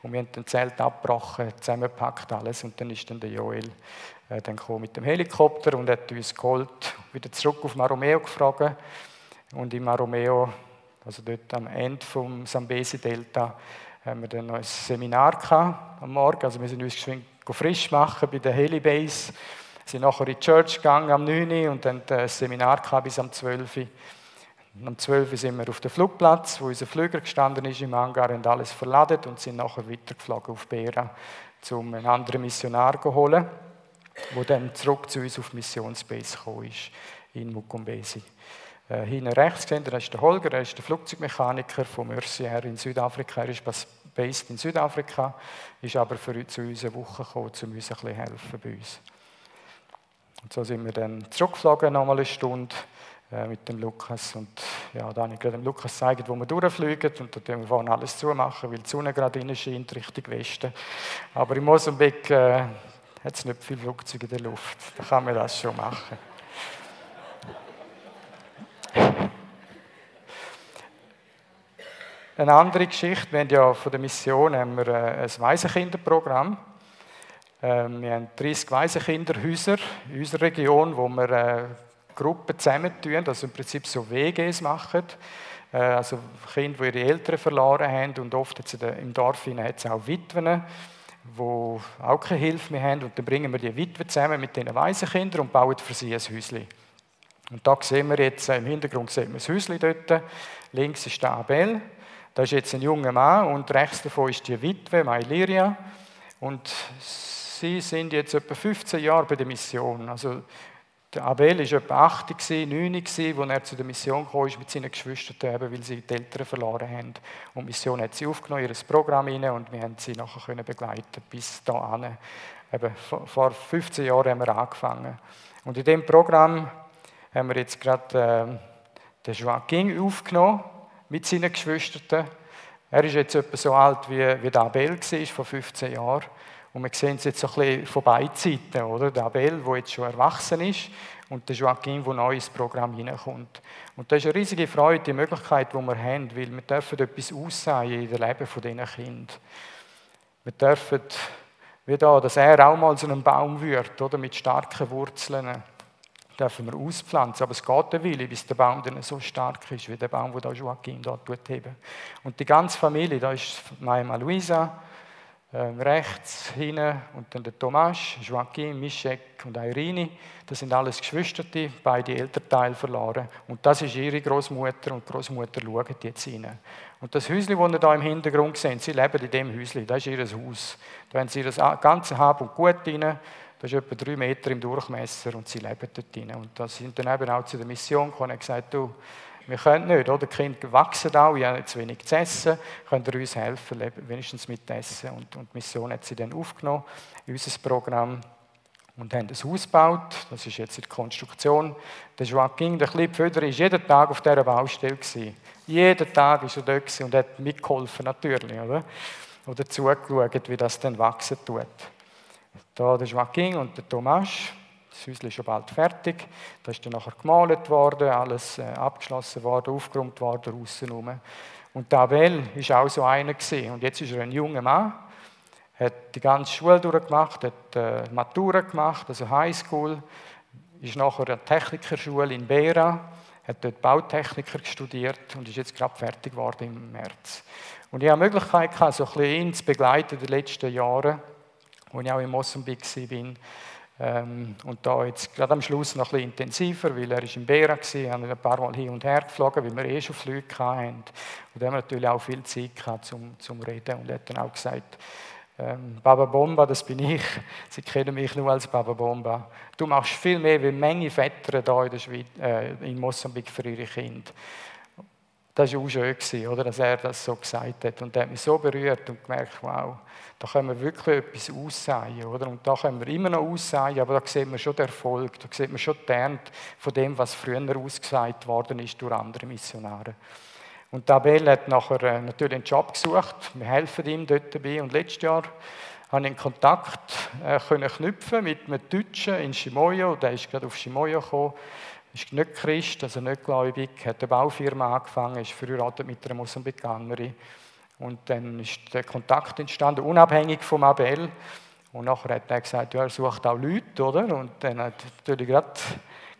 und wir haben dann Zelt abgebrochen, zusammengepackt alles. Und dann ist dann der Joel äh, dann mit dem Helikopter und hat uns geholt, wieder zurück auf Maromeo gefragt. Und in Maromeo, also dort am Ende vom Sambesi Delta, haben wir dann ein Seminar gehabt am Morgen. Also wir sind uns geschwind frisch machen bei der Helibase. Wir sind nachher in die Church gegangen am 9 Uhr und dann ein Seminar gehabt bis am 12 Uhr. Und um 12 Uhr sind wir auf dem Flugplatz, wo unser Flüger gestanden ist im Hangar und alles verladen und sind nachher weitergeflogen auf Bera, um einen anderen Missionar zu holen, der dann zurück zu uns auf Missionsbase gekommen ist, in Mukumbesi. Äh, hinten rechts gesehen, da ist der Holger, er ist der Flugzeugmechaniker von Mercier in Südafrika. Er ist based in Südafrika, ist aber für uns zu uns eine Woche gekommen, um uns ein bisschen helfen bei uns. Und so sind wir dann zurückgeflogen, nochmal eine Stunde äh, mit dem Lukas. Und ja, da habe ich gerade dem Lukas gezeigt, wo wir durchfliegen. Und da tun wir vorne alles zumachen, weil die Sonne gerade rein scheint, Richtung Westen. Aber in Mosambik äh, hat es nicht viele Flugzeuge in der Luft. Da kann man das schon machen. Eine andere Geschichte, wir haben ja von der Mission haben wir äh, ein Waisenkinderprogramm. Ähm, wir haben 30 Waisenkinderhäuser in unserer Region, wo wir Gruppen zusammentun, also im Prinzip so WGs machen. Äh, also Kinder, die ihre Eltern verloren haben und oft jetzt im Dorf hat es auch Witwen, die auch keine Hilfe mehr haben. Und dann bringen wir die Witwen zusammen mit diesen Waisenkindern und bauen für sie ein Häuschen. Und da sehen wir jetzt, äh, im Hintergrund sehen wir das Häuschen dort. Links ist der Abel. Da ist jetzt ein junger Mann und rechts davon ist die Witwe, Mailiria. Und sie sind jetzt etwa 15 Jahre bei der Mission. Also der Abel war etwa 8, 9, als er zu der Mission kam mit seinen Geschwistern, weil sie die Eltern verloren haben. Und die Mission hat sie aufgenommen, ihr Programm rein, und wir haben sie nachher begleiten bis dahin. Eben, vor 15 Jahren haben wir angefangen. Und in diesem Programm haben wir jetzt gerade äh, den Joaquin aufgenommen mit seinen Geschwistern. Er ist jetzt etwa so alt wie, wie der Abel war, vor 15 Jahren. Und wir sehen es jetzt so ein bisschen von beiden Seiten, oder? Der Abel, der jetzt schon erwachsen ist, und der Joaquin, der neu ins Programm hineinkommt. Und das ist eine riesige Freude, die Möglichkeit, die wir haben, weil wir dürfen etwas aussehen in dem Leben von diesen Kindern. Wir dürfen, wie da, dass er auch mal so ein Baum wird, oder? Mit starken Wurzeln dürfen wir auspflanzen. Aber es geht der Wille, bis der Baum dann so stark ist, wie der Baum, den Joaquin dort tut. Und die ganze Familie, da ist Maima Luisa, rechts hinten und dann der Thomas, Joaquin, Mischek und Irene. Das sind alles Geschwister, beide Elternteile verloren. Und das ist ihre Großmutter und die Großmutter schauen jetzt rein. Und das Häuschen, das ihr hier im Hintergrund seht, sie leben in dem Häuschen, das ist ihr Haus. Da haben sie das ganze Hab und Gut rein. Das ist etwa drei Meter im Durchmesser und sie leben dort drin. Und da sind dann eben auch zu der Mission gekommen und gesagt, du, wir können nicht, oder? Die Kinder wachsen auch, ich habe zu wenig zu essen, könnt ihr uns helfen, wenigstens mit Essen. Und, und die Mission hat sie dann aufgenommen in unser Programm und haben ein Haus gebaut. Das ist jetzt in der Konstruktion. Der Joaquin, der kleine Pföder, war jeden Tag auf dieser Baustelle. Gewesen. Jeden Tag war er dort und hat mitgeholfen, natürlich. Oder, oder zugeschaut, wie das dann wachsen tut. Da der Joaquin und der Thomas. Das Häuschen ist schon bald fertig. Da ist dann nachher gemalt worden, alles äh, abgeschlossen worden, aufgeräumt worden, außen rum. Und der Abel war auch so einer. Und jetzt ist er ein junger Mann hat die ganze Schule durchgemacht, hat äh, Matura gemacht, also Highschool, ist nachher an der Technikerschule in Bera, hat dort Bautechniker studiert und ist jetzt gerade fertig geworden im März. Und ich habe die Möglichkeit so ein bisschen ihn zu begleiten in den letzten Jahren, wo ich auch in Mosambik war. Ähm, und da jetzt gerade am Schluss noch ein intensiver, weil er ist in Bera war, haben ein paar Mal hin und her geflogen, weil wir eh schon Flüge hatten. Und da haben wir natürlich auch viel Zeit gehabt zum, zum Reden. Und er hat dann auch gesagt, ähm, Baba Bomba, das bin ich. (laughs) Sie kennen mich nur als Baba Bomba. Du machst viel mehr wie Menge Väter hier in, der Schweiz, äh, in Mosambik für ihre Kinder. Das war auch schön, oder, dass er das so gesagt hat. Und er hat mich so berührt und gemerkt, wow, da können wir wirklich etwas aussehen. Oder? Und da können wir immer noch aussehen, aber da sieht man schon den Erfolg, da sieht man schon die Ernte von dem, was früher ausgesagt worden ist durch andere Missionare. Und Abel hat nachher äh, natürlich einen Job gesucht. Wir helfen ihm dort dabei. Und letztes Jahr habe ich einen Kontakt äh, knüpfen mit einem Deutschen in Shimoyo. Der ist gerade auf Shimoyo gekommen. Ist nicht Christ, also nicht gläubig. Hat eine Baufirma angefangen, ist verheiratet mit einer Mosambikanerin. Und dann ist der Kontakt entstanden, unabhängig vom Abel. Und nachher hat er gesagt, ja, er sucht auch Leute, oder? Und dann hat natürlich gerade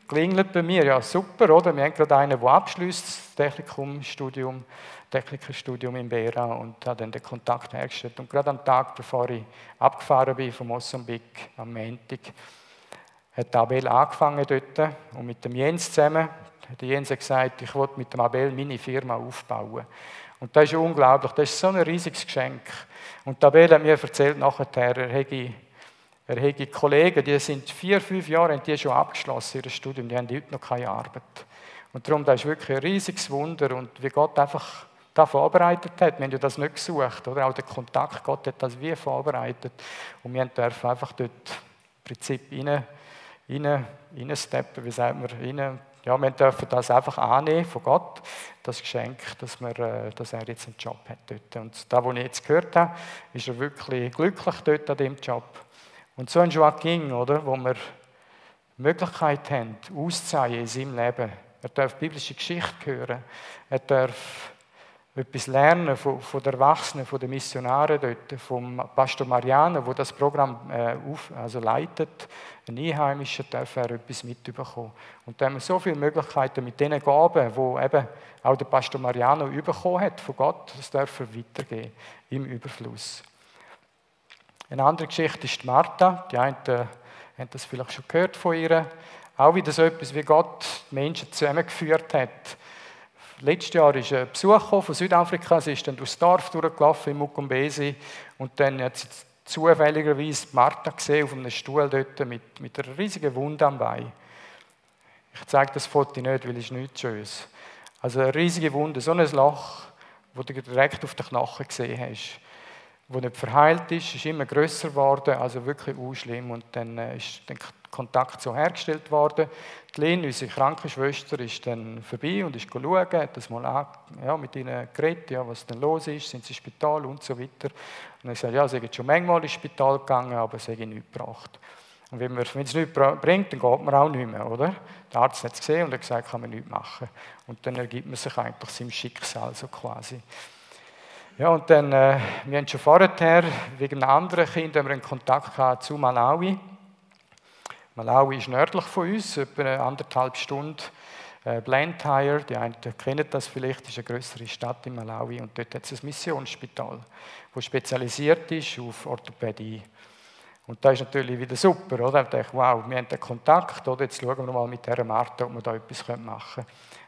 klingelt bei mir, ja super, oder? Wir haben gerade einen, der abschließt, das Technikumstudium, Technikerstudium in Bera und hat dann den Kontakt hergestellt. Und gerade am Tag, bevor ich abgefahren bin von Mosambik am Montag, hat Abel angefangen dort und mit dem Jens zusammen, hat Jens gesagt, ich wollte mit dem Abel meine Firma aufbauen. Und das ist unglaublich, das ist so ein riesiges Geschenk. Und Abel hat mir erzählt nachher, er hätte er hat Kollegen, die sind vier, fünf Jahre haben die schon abgeschlossen, ihr Studium, die haben heute noch keine Arbeit. Und darum, das ist wirklich ein riesiges Wunder und wie Gott einfach da vorbereitet hat. Wir haben ja das nicht gesucht, oder? Auch der Kontakt, Gott hat das wie vorbereitet. Und wir dürfen einfach dort im Prinzip rein, rein, rein steppen, wie sagt man, rein, ja, wir dürfen das einfach annehmen von Gott, das Geschenk, dass, wir, äh, dass er jetzt einen Job hat dort. Und da, wo ich jetzt gehört habe, ist er wirklich glücklich dort an dem Job. Und so ein Joaquin, oder, wo wir die Möglichkeit haben, auszuzeigen in seinem Leben. Er darf biblische Geschichte hören. Er darf etwas lernen von, von den Erwachsenen, von den Missionaren dort, vom Pastor Mariano, wo das Programm äh, auf, also leitet. Ein Einheimischer darf er etwas mitbekommen. Und da haben wir so viele Möglichkeiten mit diesen Gaben, die eben auch der Pastor Mariano bekommen hat von Gott, das darf er weitergeben im Überfluss. Eine andere Geschichte ist Martha. Die einen äh, haben das vielleicht schon gehört von ihr. Auch wieder so etwas, wie Gott die Menschen zusammengeführt hat. Letztes Jahr ist ein Besuch von Südafrika. Sie ist dann durchs Dorf durchgelaufen in Mukumbesi. Und dann hat sie zufälligerweise Martha gesehen auf einem Stuhl dort mit, mit einer riesigen Wunde am Bein. Ich zeige das Foto nicht, weil es nichts Schönes Also eine riesige Wunde, so ein Loch, wo du direkt auf den Knochen gesehen hast wo nicht verheilt ist, ist immer größer geworden, also wirklich schlimm. Und dann äh, ist der Kontakt so hergestellt worden. Die Lynn, unsere Krankenschwester, ist dann vorbei und ist schauen, hat das mal ja, mit ihnen geredet, ja, was denn los ist, sind sie im Spital und so weiter. Und ich sagte, ja, sie sind schon manchmal ins Spital gegangen, aber sie haben nichts gebracht. Und wenn es nichts bringt, dann geht man auch nicht mehr, oder? Der Arzt hat es gesehen und hat gesagt, kann man nichts machen. Und dann ergibt man sich eigentlich seinem Schicksal so quasi. Ja, und dann, äh, wir haben schon vorher wegen anderen Kind haben wir einen Kontakt gehabt zu Malawi. Malawi ist nördlich von uns, etwa eine anderthalb Stunden. Äh, Blantyre, die einen kennen das vielleicht, ist eine größere Stadt in Malawi und dort hat es ein Missionsspital, das spezialisiert ist auf Orthopädie. Und da ist natürlich wieder super, oder? Ich dachte, wow, wir haben den Kontakt, oder? Jetzt schauen wir mal mit dieser Martha, ob wir da etwas machen können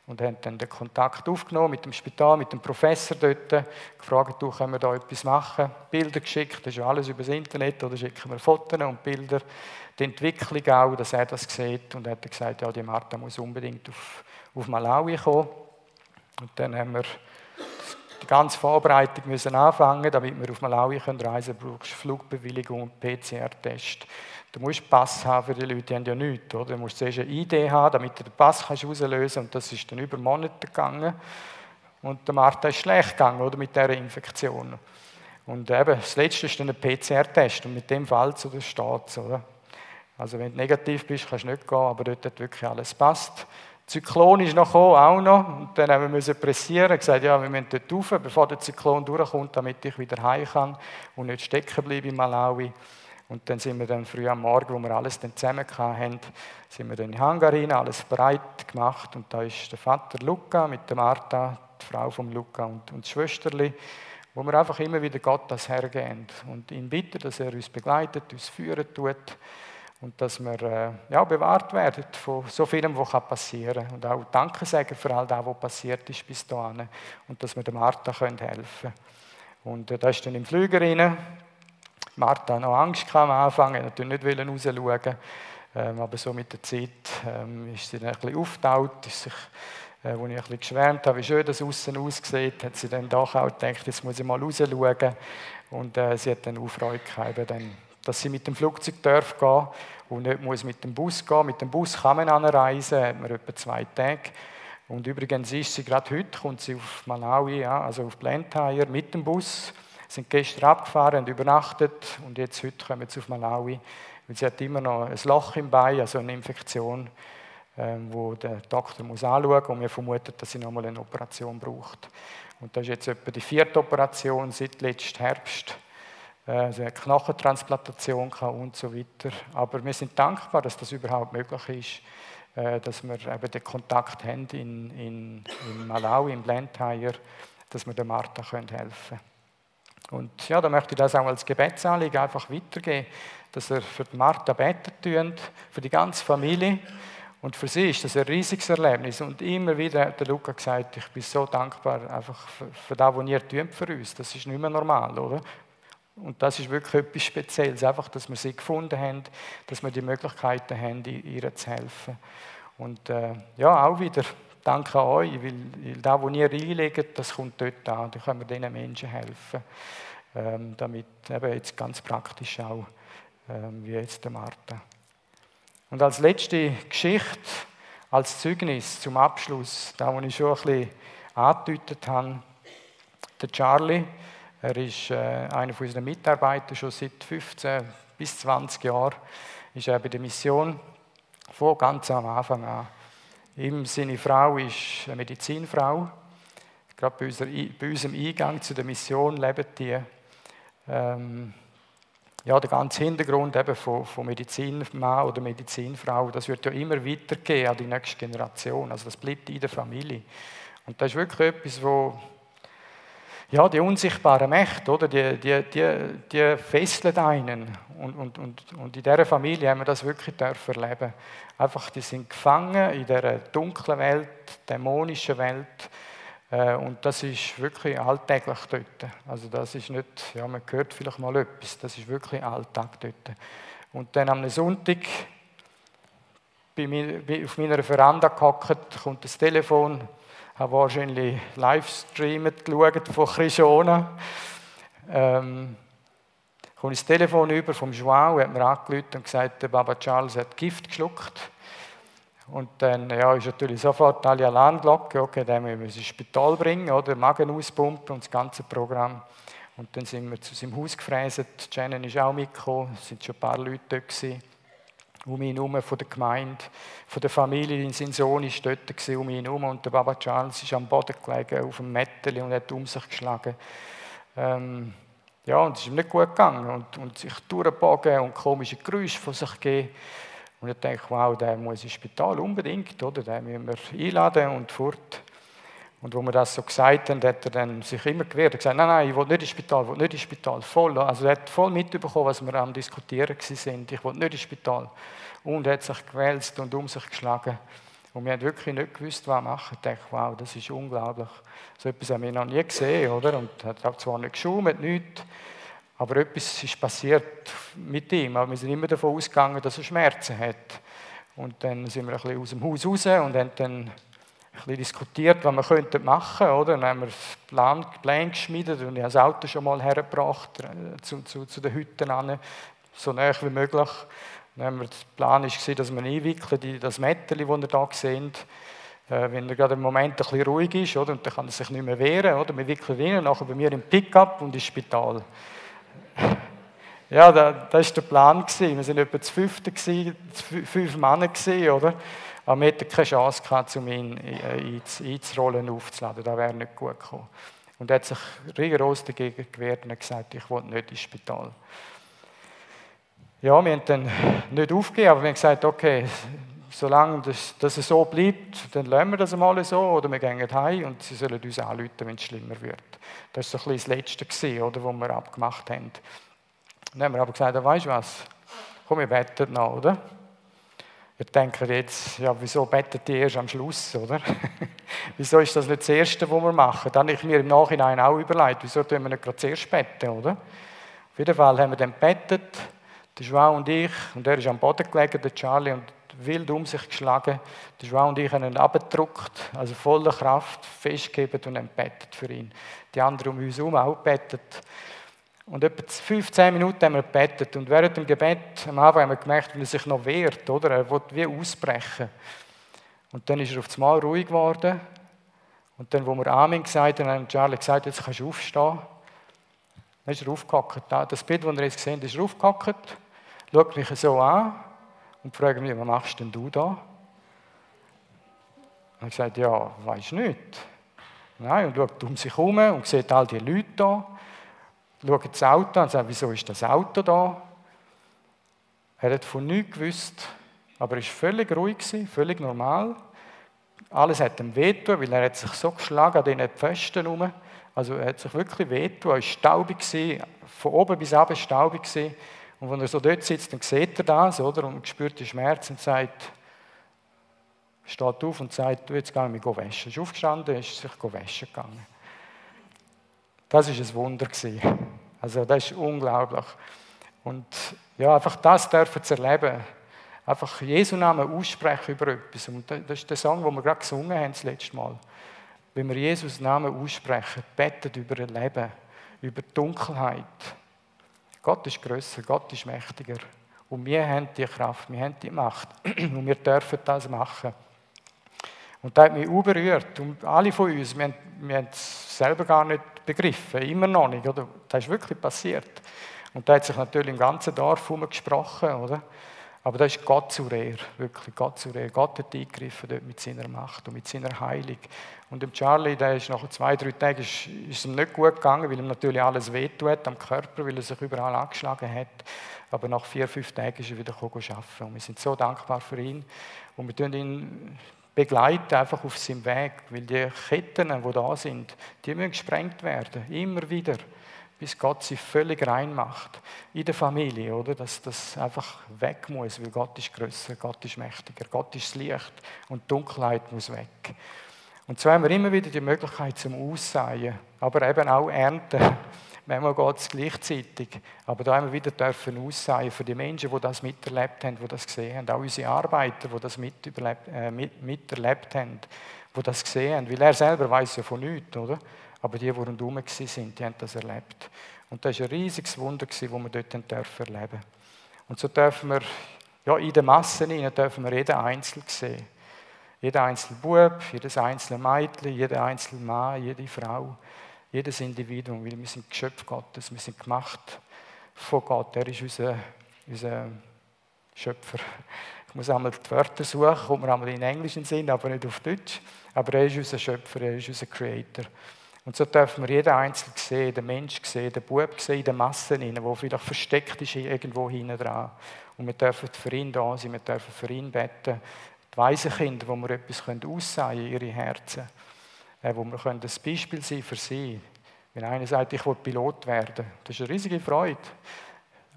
und haben dann den Kontakt aufgenommen mit dem Spital, mit dem Professor dort, gefragt, du, können wir da etwas machen? Bilder geschickt, das ist ja alles über das Internet, oder schicken wir Fotos und Bilder. Die Entwicklung auch, dass er das sieht und er hat gesagt, ja, die Martha muss unbedingt auf, auf Malawi kommen. Und dann haben wir die ganze Vorbereitung müssen anfangen, damit wir auf Malawi reisen können. brauchst Flugbewilligung PCR-Test. Du musst Pass haben für die Leute, die haben ja nichts. Oder? Du musst zuerst eine Idee haben, damit du den Pass kannst kannst. Und das ist dann über Monate gegangen. Und der Martha ist schlecht gegangen oder, mit dieser Infektion. Und eben, das Letzte ist dann ein PCR-Test. Und mit dem fällt es oder steht es. Also wenn du negativ bist, kannst du nicht gehen, aber dort hat wirklich alles passt. Zyklon ist noch gekommen, auch noch. Und dann haben wir pressieren, gesagt, ja, wir müssen dort rauf, bevor der Zyklon durchkommt, damit ich wieder heim kann und nicht stecken bleibe in Malawi. Und dann sind wir dann früh am Morgen, wo wir alles dann zusammen hatten, sind wir dann in Hangar rein, alles bereit gemacht. Und da ist der Vater Luca mit der Martha, die Frau von Luca und, und das Schwesterli, wo wir einfach immer wieder Gott das hergeben und ihn bitten, dass er uns begleitet, uns führen tut und dass wir äh, ja, bewahrt werden von so vielem, was passieren kann. Und auch Danke sagen für all das, was passiert ist bis dahin. Und dass wir der Martha helfen können. Und äh, da ist dann im Flüger rein Martha hat noch Angst am Anfang, er natürlich nicht rausschauen ähm, aber so mit der Zeit ähm, ist sie dann ein bisschen aufgetaut, ist sich, äh, wo ich ein geschwärmt habe, wie schön das außen aussieht, hat sie dann doch auch gedacht, jetzt muss ich mal rausschauen und äh, sie hat dann auch Freude gehabt, dann, dass sie mit dem Flugzeug darf gehen und nicht muss mit dem Bus gehen. Mit dem Bus kann man anreisen, hat man etwa zwei Tage. Und übrigens ist sie gerade heute, kommt sie auf Malawi, ja, also auf Blantyre mit dem Bus sind gestern abgefahren und übernachtet und jetzt heute kommen sie auf Malawi, weil sie hat immer noch ein Loch im Bein, also eine Infektion, ähm, wo der Doktor muss anschauen und wir vermuten, dass sie nochmal eine Operation braucht. Und das ist jetzt etwa die vierte Operation seit letztem Herbst. Äh, sie hat Knochentransplantation und so weiter. Aber wir sind dankbar, dass das überhaupt möglich ist, äh, dass wir eben den Kontakt haben in, in, in Malawi, in Blantyre, dass wir der Martha helfen können. Und ja, da möchte ich das auch als Gebetsanliegen einfach weitergeben, dass er für Martha beten tun, für die ganze Familie. Und für sie ist das ein riesiges Erlebnis. Und immer wieder hat der Luca gesagt, ich bin so dankbar einfach für, für das, was ihr tut für uns. Das ist nicht mehr normal, oder? Und das ist wirklich etwas Spezielles, einfach, dass wir sie gefunden haben, dass wir die Möglichkeiten haben, ihr zu helfen. Und äh, ja, auch wieder Danke an euch, weil, das, was ihr reinlegt, das kommt dort an. Da können wir diesen Menschen helfen. Ähm, damit eben jetzt ganz praktisch auch, ähm, wie jetzt der Martha. Und als letzte Geschichte, als Zeugnis zum Abschluss, da wo ich schon ein bisschen angedeutet habe, der Charlie, er ist äh, einer von unseren Mitarbeitern, schon seit 15 bis 20 Jahren, ist er bei der Mission von ganz am Anfang an. Ihm, seine Frau ist eine Medizinfrau. Gerade bei, unserer, bei unserem Eingang zu der Mission leben die. Ähm, ja, der ganze Hintergrund eben von, von Medizinmann oder Medizinfrau, das wird ja immer weitergehen an die nächste Generation. Also das bleibt in der Familie. Und das ist wirklich etwas, wo ja, die unsichtbaren Mächte, oder, die, die, die, die fesseln einen. Und, und, und, und in dieser Familie haben wir das wirklich dürfen erleben. Einfach, die sind gefangen in dieser dunklen Welt, dämonischen Welt. Äh, und das ist wirklich alltäglich dort. Also das ist nicht, ja, man hört vielleicht mal etwas, das ist wirklich Alltag dort. Und dann am Sonntag bei mir, auf meiner Veranda gehockt, kommt das Telefon, habe wahrscheinlich Livestreamen geschaut von Krishona. Ähm, komme ich das Telefon über vom Joao, hat mir angerufen und gesagt, der Baba Charles hat Gift geschluckt. Und dann ja, ist natürlich sofort alle Alarmglocke, okay, dann müssen wir ins Spital bringen, oder Magen auspumpen und das ganze Programm. Und dann sind wir zu seinem Haus gefräset. Janen ist auch mitgekommen, es sind schon ein paar Leute gewesen um ihn herum, von der Gemeinde, von der Familie. Sein Sohn war dort um ihn herum und der Baba Charles ist am Boden gelegen, auf dem Metall und hat um sich geschlagen. Ähm, ja, und es ist ihm nicht gut gegangen und, und sich durchbogen und komische Geräusche von sich geben. Und ich denke, wow, der muss ins Spital unbedingt, oder? Den müssen wir einladen und fort. Und wo wir das so gesagt haben, hat er dann sich immer gewehrt. Hat gesagt, nein, nein, ich will nicht ins Spital, ich will nicht ins Spital. Voll. Also er hat voll mitbekommen, was wir am Diskutieren sind. Ich will nicht ins Spital. Und er hat sich gewälzt und um sich geschlagen. Und wir haben wirklich nicht gewusst, was machen. Ich dachte, wow, das ist unglaublich. So etwas haben wir noch nie gesehen, oder? Und er hat auch zwar nicht geschaumt, nichts. Aber etwas ist passiert mit ihm. Aber wir sind immer davon ausgegangen, dass er Schmerzen hat. Und dann sind wir ein bisschen aus dem Haus raus und haben dann bisschen diskutiert, was wir machen könnten. Dann haben wir Plan, Plan geschmiedet und ich habe das Auto schon mal hergebracht äh, zu, zu, zu den Hütten an, so nah wie möglich. Dann wir, der Plan war, dass wir einwickeln, das Mätteli, das ihr hier seht, äh, wenn er gerade im Moment ein bisschen ruhig ist, oder, und dann kann er sich nicht mehr wehren, oder, wir wickeln ihn nachher bei mir im Pickup und ins Spital. Ja, das war der Plan. Wir waren etwa zu fünften, fünf Männer, oder? Aber wir hatten keine Chance gehabt, um ihn äh, einzurollen, aufzuladen. Das wäre nicht gut gekommen. Und er hat sich rigoros dagegen gewehrt und gesagt, ich will nicht ins Spital. Ja, wir haben dann nicht aufgegeben, aber wir haben gesagt, okay, solange das, das so bleibt, dann lassen wir das einmal so oder wir gehen heim und sie sollen uns anrufen, wenn es schlimmer wird. Das war so ein bisschen das Letzte, gewesen, oder, was wir abgemacht haben. Dann haben wir aber gesagt, weißt du was, komm, wir beten noch, oder? Wir denken jetzt, ja, wieso betet die erst am Schluss, oder? (laughs) wieso ist das nicht das Erste, was wir machen? Dann habe ich mir im Nachhinein auch überlegt, wieso tun wir nicht gerade zuerst beten, oder? Auf jeden Fall haben wir dann betet, der Joao und ich, und er ist am Boden gelegen, der Charlie, und wild um sich geschlagen. Der Joao und ich haben ihn abgedruckt, also voller Kraft, festgegeben und dann betet für ihn. Die anderen um uns herum auch betet. Und etwa 15 Minuten haben wir gebetet. Und während dem Gebet, am Anfang haben wir gemerkt, wie er sich noch wehrt, oder? Er will wie ausbrechen. Und dann ist er auf das Mal ruhig geworden. Und dann, wo wir Amen gesagt haben, haben Charlie gesagt, jetzt kannst du aufstehen. Dann ist er aufgehackt. Das Bild, das ihr jetzt gesehen habt, ist er aufgehackt, schaut mich so an und fragt mich, was machst denn du da? Und ich gesagt, ja, weiß nicht. Nein, und schaut um sich herum und sieht all die Leute da schaut das Auto an und sagt, wieso ist das Auto da? Er hat von nichts gewusst, aber er war völlig ruhig, völlig normal. Alles hat ihm wehgetan, weil er hat sich so geschlagen an diesen Pfosten herum. Also er hat sich wirklich wehgetan, er war staubig, von oben bis unten staubig. Und wenn er so dort sitzt, dann sieht er das oder? und spürt die Schmerzen und sagt, steht auf und sagt, du, jetzt gehe ich mich waschen. Er ist aufgestanden, ist sich waschen gegangen. Das ist ein Wunder Also das ist unglaublich. Und ja, einfach das dürfen zu erleben. Einfach Jesu Namen aussprechen über etwas. Und das ist der Song, den wir gerade gesungen haben das letzte Mal. Wenn wir Jesus Namen aussprechen, beten über ein Leben, über die Dunkelheit. Gott ist größer, Gott ist mächtiger. Und wir haben die Kraft, wir haben die Macht. (clears throat) Und wir dürfen das machen. Und das hat mich berührt. Und alle von uns, wir haben, es selber gar nicht begriffen, immer noch nicht. Oder? Das ist wirklich passiert. Und da hat sich natürlich im ganzen Dorf gesprochen, oder? Aber das ist Gott zu Ehre, wirklich Gott zu Ehre. Gott hat eingegriffen dort mit seiner Macht und mit seiner Heilung. Und dem Charlie, der ist nach zwei, drei Tagen ist, ist ihm nicht gut gegangen, weil ihm natürlich alles wehtut am Körper, weil er sich überall angeschlagen hat. Aber nach vier, fünf Tagen ist er wieder arbeiten. Und wir sind so dankbar für ihn. Und wir tun ihn begleiten, einfach auf seinem Weg, weil die Ketten, die da sind, die müssen gesprengt werden, immer wieder, bis Gott sie völlig rein macht. In der Familie, oder? Dass das einfach weg muss, weil Gott ist größer, Gott ist mächtiger, Gott ist das Licht und die Dunkelheit muss weg. Und so haben wir immer wieder die Möglichkeit zum Aussäen, aber eben auch Ernten. Manchmal geht es gleichzeitig. Aber da haben wir wieder dürfen aussagen für die Menschen, die das miterlebt haben, die das gesehen haben. Auch unsere Arbeiter, die das äh, mit, miterlebt haben, die das gesehen haben. Weil er selber weiß ja von nichts, oder? Aber die, die rundherum sind, die haben das erlebt. Und das war ein riesiges Wunder, das wir dort erleben Und so dürfen wir, ja, in den Massen hinein dürfen wir jeden Einzelnen sehen. Jeder einzelne Bub, jedes einzelne Mädchen, jeder einzelne Mann, jede Frau. Jedes Individuum, weil wir sind Geschöpf Gottes, wir sind gemacht von Gott. Er ist unser, unser Schöpfer. Ich muss einmal die Wörter suchen, kommt mir einmal in Englisch in Sinn, aber nicht auf Deutsch. Aber er ist unser Schöpfer, er ist unser Creator. Und so dürfen wir jeden Einzelnen sehen, den Mensch sehen, den Bub sehen, in den Massen, der vielleicht versteckt ist irgendwo hinten dran. Und wir dürfen für ihn da sein, wir dürfen für ihn beten. Die weisen Kinder, wo wir etwas aussehen können, ihre Herzen. Äh, wo wir ein Beispiel sein für sie. Wenn einer sagt, ich will Pilot werden, das ist eine riesige Freude.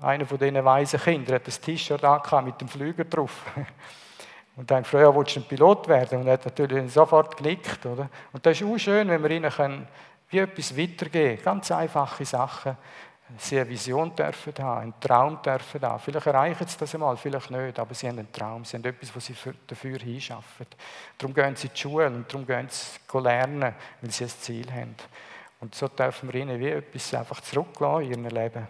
Einer von diesen weisen Kindern hat ein T-Shirt mit dem Flüger drauf. (laughs) Und dann früher ja, willst du ein Pilot werden? Und er hat natürlich sofort genickt. Oder? Und das ist auch schön, wenn wir ihnen können, wie etwas weitergeben können. Ganz einfache Sachen. Sie eine Vision dürfen haben, einen Traum dürfen haben. Vielleicht erreichen sie das einmal, vielleicht nicht, aber sie haben einen Traum, sie haben etwas, was sie dafür hinschaffen. Darum gehen sie in die Schule und darum gehen sie lernen, weil sie ein Ziel haben. Und so dürfen wir ihnen wie etwas einfach zurücklassen in ihrem Leben.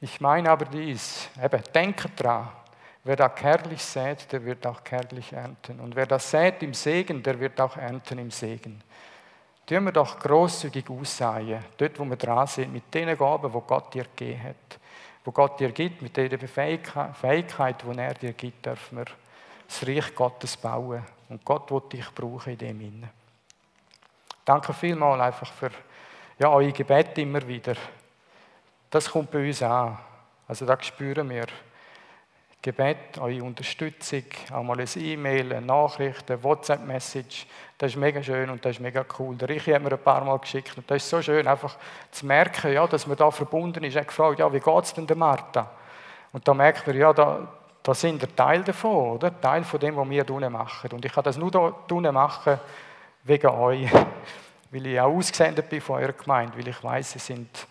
Ich meine aber dies, eben, denke dran, wer da kärglich sät, der wird auch kärglich ernten. Und wer das sät im Segen, der wird auch ernten im Segen. Tun wir doch großzügig aussehen, dort wo wir dran sind, mit den Gaben, wo Gott dir gegeben hat. Wo Gott dir gibt, mit der Fähigkeit, die er dir gibt, dürfen wir das Reich Gottes bauen. Und Gott wird dich brauchen in dem Innen. Danke vielmals einfach für ja, eure Gebete immer wieder. Das kommt bei uns an. Also das spüren wir. Gebet, eure Unterstützung, auch mal ein E-Mail, eine Nachricht, eine WhatsApp-Message. Das ist mega schön und das ist mega cool. Der Richi hat mir ein paar Mal geschickt und das ist so schön, einfach zu merken, ja, dass man da verbunden ist. Er hat gefragt, ja, wie geht es denn der Martha? Und da merkt man, ja, da, da sind wir Teil davon, oder? Teil von dem, was wir hier machen. Und ich kann das nur hier machen wegen euch, (laughs) weil ich auch ausgesendet bin von eurer Gemeinde, weil ich weiß, sie sind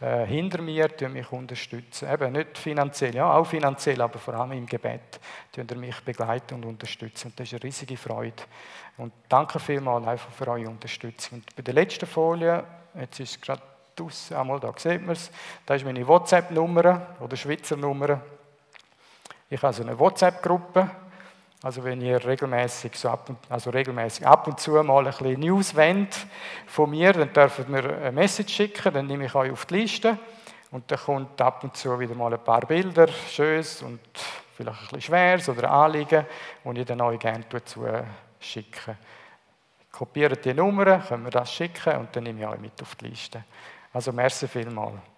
äh, hinter mir, die mich unterstützen. Eben nicht finanziell, ja, auch finanziell, aber vor allem im Gebet, die mich begleiten und unterstützen. Und das ist eine riesige Freude. Und danke vielmals einfach für eure Unterstützung. Und bei der letzten Folie, jetzt ist es gerade draußen, einmal da sieht man es, da ist meine WhatsApp-Nummer oder Schweizer Nummer. Ich habe so eine WhatsApp-Gruppe also wenn ihr regelmäßig, so ab und, also regelmäßig ab und zu mal ein bisschen News wendet von mir, dann dürft ihr mir eine Message schicken, dann nehme ich euch auf die Liste und dann kommt ab und zu wieder mal ein paar Bilder, Schönes und vielleicht ein bisschen Schweres oder Anliegen, die ich dann euch gerne dazu schicke. Kopiert die Nummern, können wir das schicken und dann nehme ich euch mit auf die Liste. Also merci vielmals.